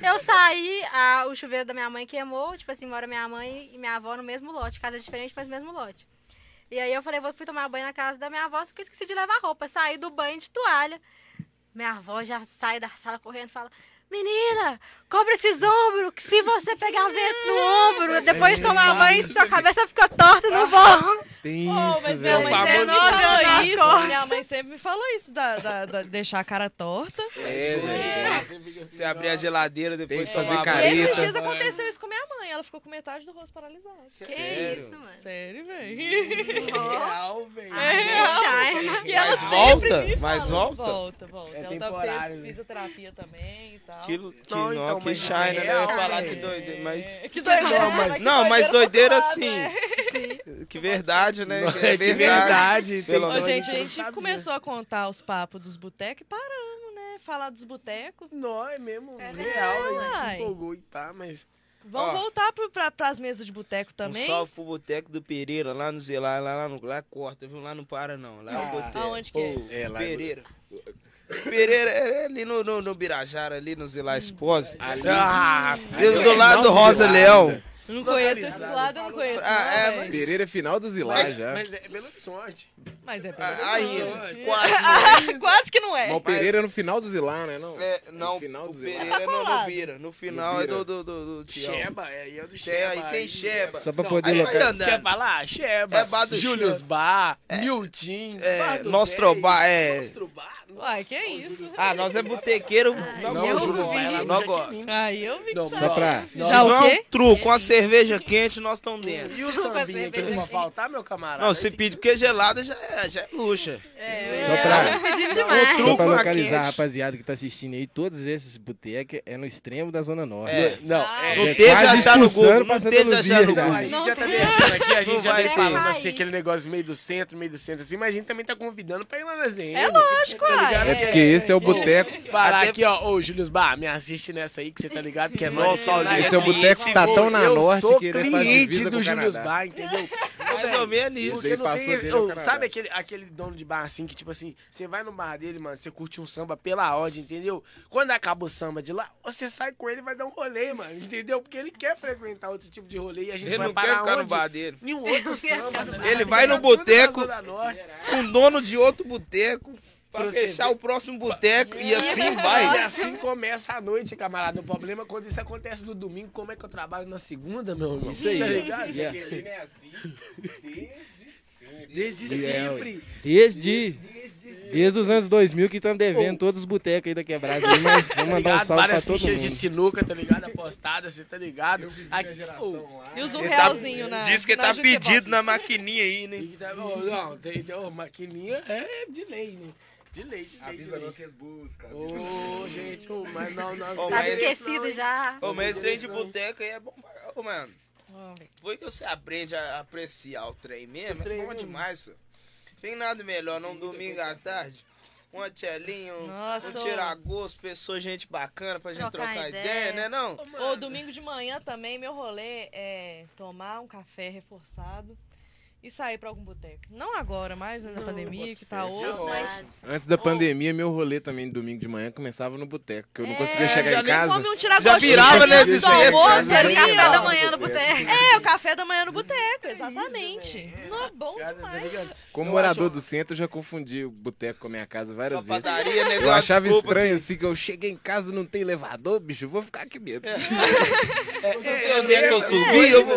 eu saí, a- o chuveiro da minha mãe queimou, tipo assim, mora minha mãe e minha avó no mesmo lote, casa diferente, mas mesmo lote. E aí eu falei, vou fui tomar banho na casa da minha avó, só que esqueci de levar roupa. Saí do banho de toalha. Minha avó já sai da sala correndo e fala: Menina, cobre esses ombros, que se você pegar vento no ombro, depois de tomar banho, sua cabeça fica torta, não vou. Tem Oh, isso, mas minha mãe sempre falou isso. Minha mãe sempre me falou isso, da, da, da- deixar a cara torta. É, velho. Você assim, abrir a geladeira depois Tem de que fazer E careta. esses dias aconteceu isso com minha mãe. Ela ficou com metade do rosto paralisado. Que isso, mano. Sério, velho. Real, velho. E ela Mas volta? Mas volta? Volta, volta. É ela tá, temporário, fez né? fisioterapia também e tal. Que, que, Não, então, que mas isso shine, é né? Eu real, ia falar que doido, mas... É, Que doideira. Não, mas- Não, mas doideira doideira pro sim. lado, é. Que verdade, né? Não, Que é de verdade. Pelo Ô, menos gente, a gente sabia. começou a contar os papos dos botecos e paramos, né? Falar dos botecos. Não, é mesmo É real, a verdade. gente empolgou e pá, mas... Vamos Ó. voltar pro, pra, pras mesas de boteco Um também. salve pro Boteco do Pereira, lá no Zelar, lá, lá, no, lá corta, viu? Lá não para não, lá é o Ah, Boteco. aonde que é? É, lá Pereira. Pereira é ali no, no, no Birajara, ali no Zelar Expósito. Ali, Ah, Do, do lado do Rosa Leão. Eu não conheço esses lados, eu não conheço. Ah, não, é, mas- Pereira é final dos Ilá Mas, já. mas é Belo Horizonte. Mas é Ah, Aí, Horizonte. quase não. Quase que não é. Mas o Pereira é no final dos Ilá, né? Não? É, não, No final o dos Ilá. Pereira é no. Bira. No final é do, do, do, do. Sheba, aí é do Sheba. aí tem Sheba. Só pra Não, poder aí. Quer falar? Sheba, É bar do Julius Sheba. Bar, Nilton, É, Bar do Nostrobar, é. Nostrobar. Uai, que isso? Ah, nós é botequeiro. eu Nós vi. gostamos. Nós gostamos. Aí eu vi que Não. Só pra... Já o um quê? truco, com a cerveja quente, nós estamos dentro. E o sambinha que não vai faltar, meu camarada? Não, se pedir porque gelada já é, já é luxa. É, Só pra- demais. Só pra localizar a rapaziada que tá assistindo aí, todos esses botecos é no extremo da Zona Norte. É. Não, Ah, é. Não É tente quase achar no Google, não tente achar no Não, Google. a gente Não já tá deixando aqui, a gente Não já vai tá falando assim, aquele negócio meio do centro, meio do centro, assim, mas a gente também tá convidando pra ir lá na ZN. É lógico, tá ligado? É porque esse é o boteco. Parar Até- aqui, ó, ô Julius Bar, me assiste nessa aí que você tá ligado, que é nosso Nossa, Esse é o boteco que tá tão na eu norte sou que ele cliente do com o Julius Canadá. Bar, entendeu? Mais ou menos isso. Porque Ele não tem, Canadá. sabe aquele, aquele dono de bar assim que, tipo assim, você vai no bar dele, mano, você curte um samba pela ordem, entendeu? Quando acaba o samba de lá, você sai com ele e vai dar um rolê, mano, entendeu? Porque ele quer frequentar outro tipo de rolê e a gente Ele vai não parar quer ficar no bar dele. Nenhum outro samba. Ele vai no na boteco com o dono de outro boteco pra Pra fechar o próximo boteco e assim E vai. assim começa a noite, camarada. O problema é quando isso acontece no domingo, como é que eu trabalho na segunda, meu irmão? Isso aí. Tá ligado? Yeah. Jaqueline é assim desde sempre. Desde E é, sempre. Desde, desde os anos 2000 que estamos devendo todos os botecos aí da quebrada aí, mas vamos Tá mandar um salve pra Várias todo fichas de mundo. sinuca, tá ligado? Apostadas, você tá ligado? Aqui, ô, E usa um Ele tá- realzinho na. Diz que na tá pedido na maquininha aí, né? tá- ô, não, tem, ô, maquininha é de lei, né? De lei, de lei, de Avisa lei. não que eles buscam. Ô, gente, ô, mas não, nós Ô, não Tá mas- não, esquecido hein? já. Ô, mas esse trem de boteco aí é bom pra... Ô, mano, foi que você aprende a apreciar o trem mesmo, trem é bom demais, senhor. Tem nada melhor, não domingo à tarde. Uma tchelinha, um, Nossa, um tiragosto, pessoa, gente bacana pra gente Trocar trocar, ideia. ideia, né não? Ô, domingo de manhã também, meu rolê é tomar um café reforçado e sair pra algum boteco. Não agora, mais né, na pandemia, que tá osso, mas... Antes da pandemia, meu rolê também, domingo de manhã, começava no boteco, que eu não É, conseguia já chegar em casa. Um Já virava, né, de sexta, almoço né? ali, Café ó. da manhã no boteco. É, o café da manhã no boteco, exatamente. Não é bom Tá demais. Como morador do centro, eu já confundi o boteco com a minha casa várias vezes. padaria, Eu achava estranho, assim, que eu cheguei em casa não tem elevador, bicho, eu vou ficar aqui mesmo. É, é eu é, subi? é, Eu tá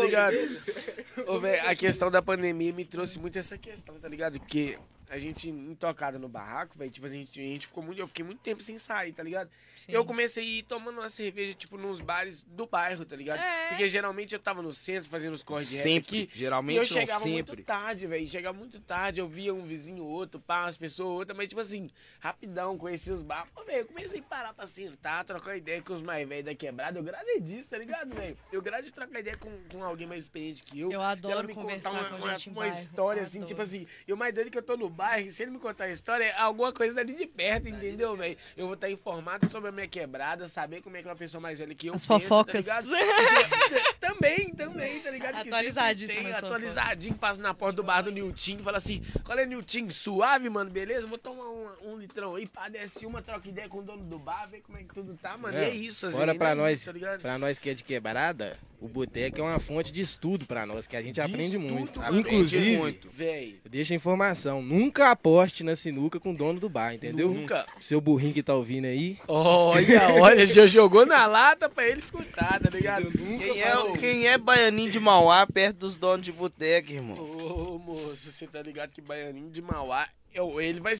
vou- a questão da pandemia me trouxe muito essa questão, tá ligado? Porque a gente intocada no barraco, velho, tipo, a gente, a gente ficou muito, eu fiquei muito tempo sem sair, tá ligado? Eu comecei a ir tomando uma cerveja, tipo, nos bares do bairro, tá ligado? É. Porque geralmente eu tava no centro fazendo os rap Sempre, aqui. E eu geralmente não chegava sempre. muito tarde, velho. Chegava muito tarde, eu via um vizinho outro, pá, umas pessoas outra, mas tipo assim, rapidão, conheci os bares. Pô, velho, eu comecei a parar pra sentar, trocar ideia com os mais velhos da quebrada. Eu gradei disso, tá ligado, velho? Eu grado de trocar ideia com, com alguém mais experiente que eu. Eu Ela adoro me conversar contar uma, com uma, uma história assim, adoro. tipo assim, eu mais doido que eu tô no bairro, se ele me contar a história, é alguma coisa dali de perto, entendeu, velho? Eu vou estar informado sobre a minha quebrada, saber como é que é uma pessoa mais velha que eu As penso, fofocas. tá ligado? também, também, tá ligado? Atualizadíssimo tem, Atualizadinho, passa na porta do bar do Nilton e fala assim: qual é Nilton? Suave, mano, beleza? Vou tomar um, um litrão aí, pá, desce uma, troca ideia com o dono do bar, ver como é que tudo tá, mano. E é isso, assim. Bora pra é nós, isso, tá ligado? pra nós que é de quebrada, o boteco é uma fonte de estudo pra nós, que a gente aprende estudo, muito. aprende Inclusive, muito. Véi, deixa a informação, nunca aposte na sinuca com o dono do bar, entendeu? nunca. Seu burrinho que tá ouvindo aí, Olha, olha, já jogou na lata pra ele escutar, tá ligado? Nunca Quem é, quem é baianinho de Mauá perto dos donos de boteco, irmão? Ô, moço, você tá ligado que Baianinho de Mauá, eu- ele vai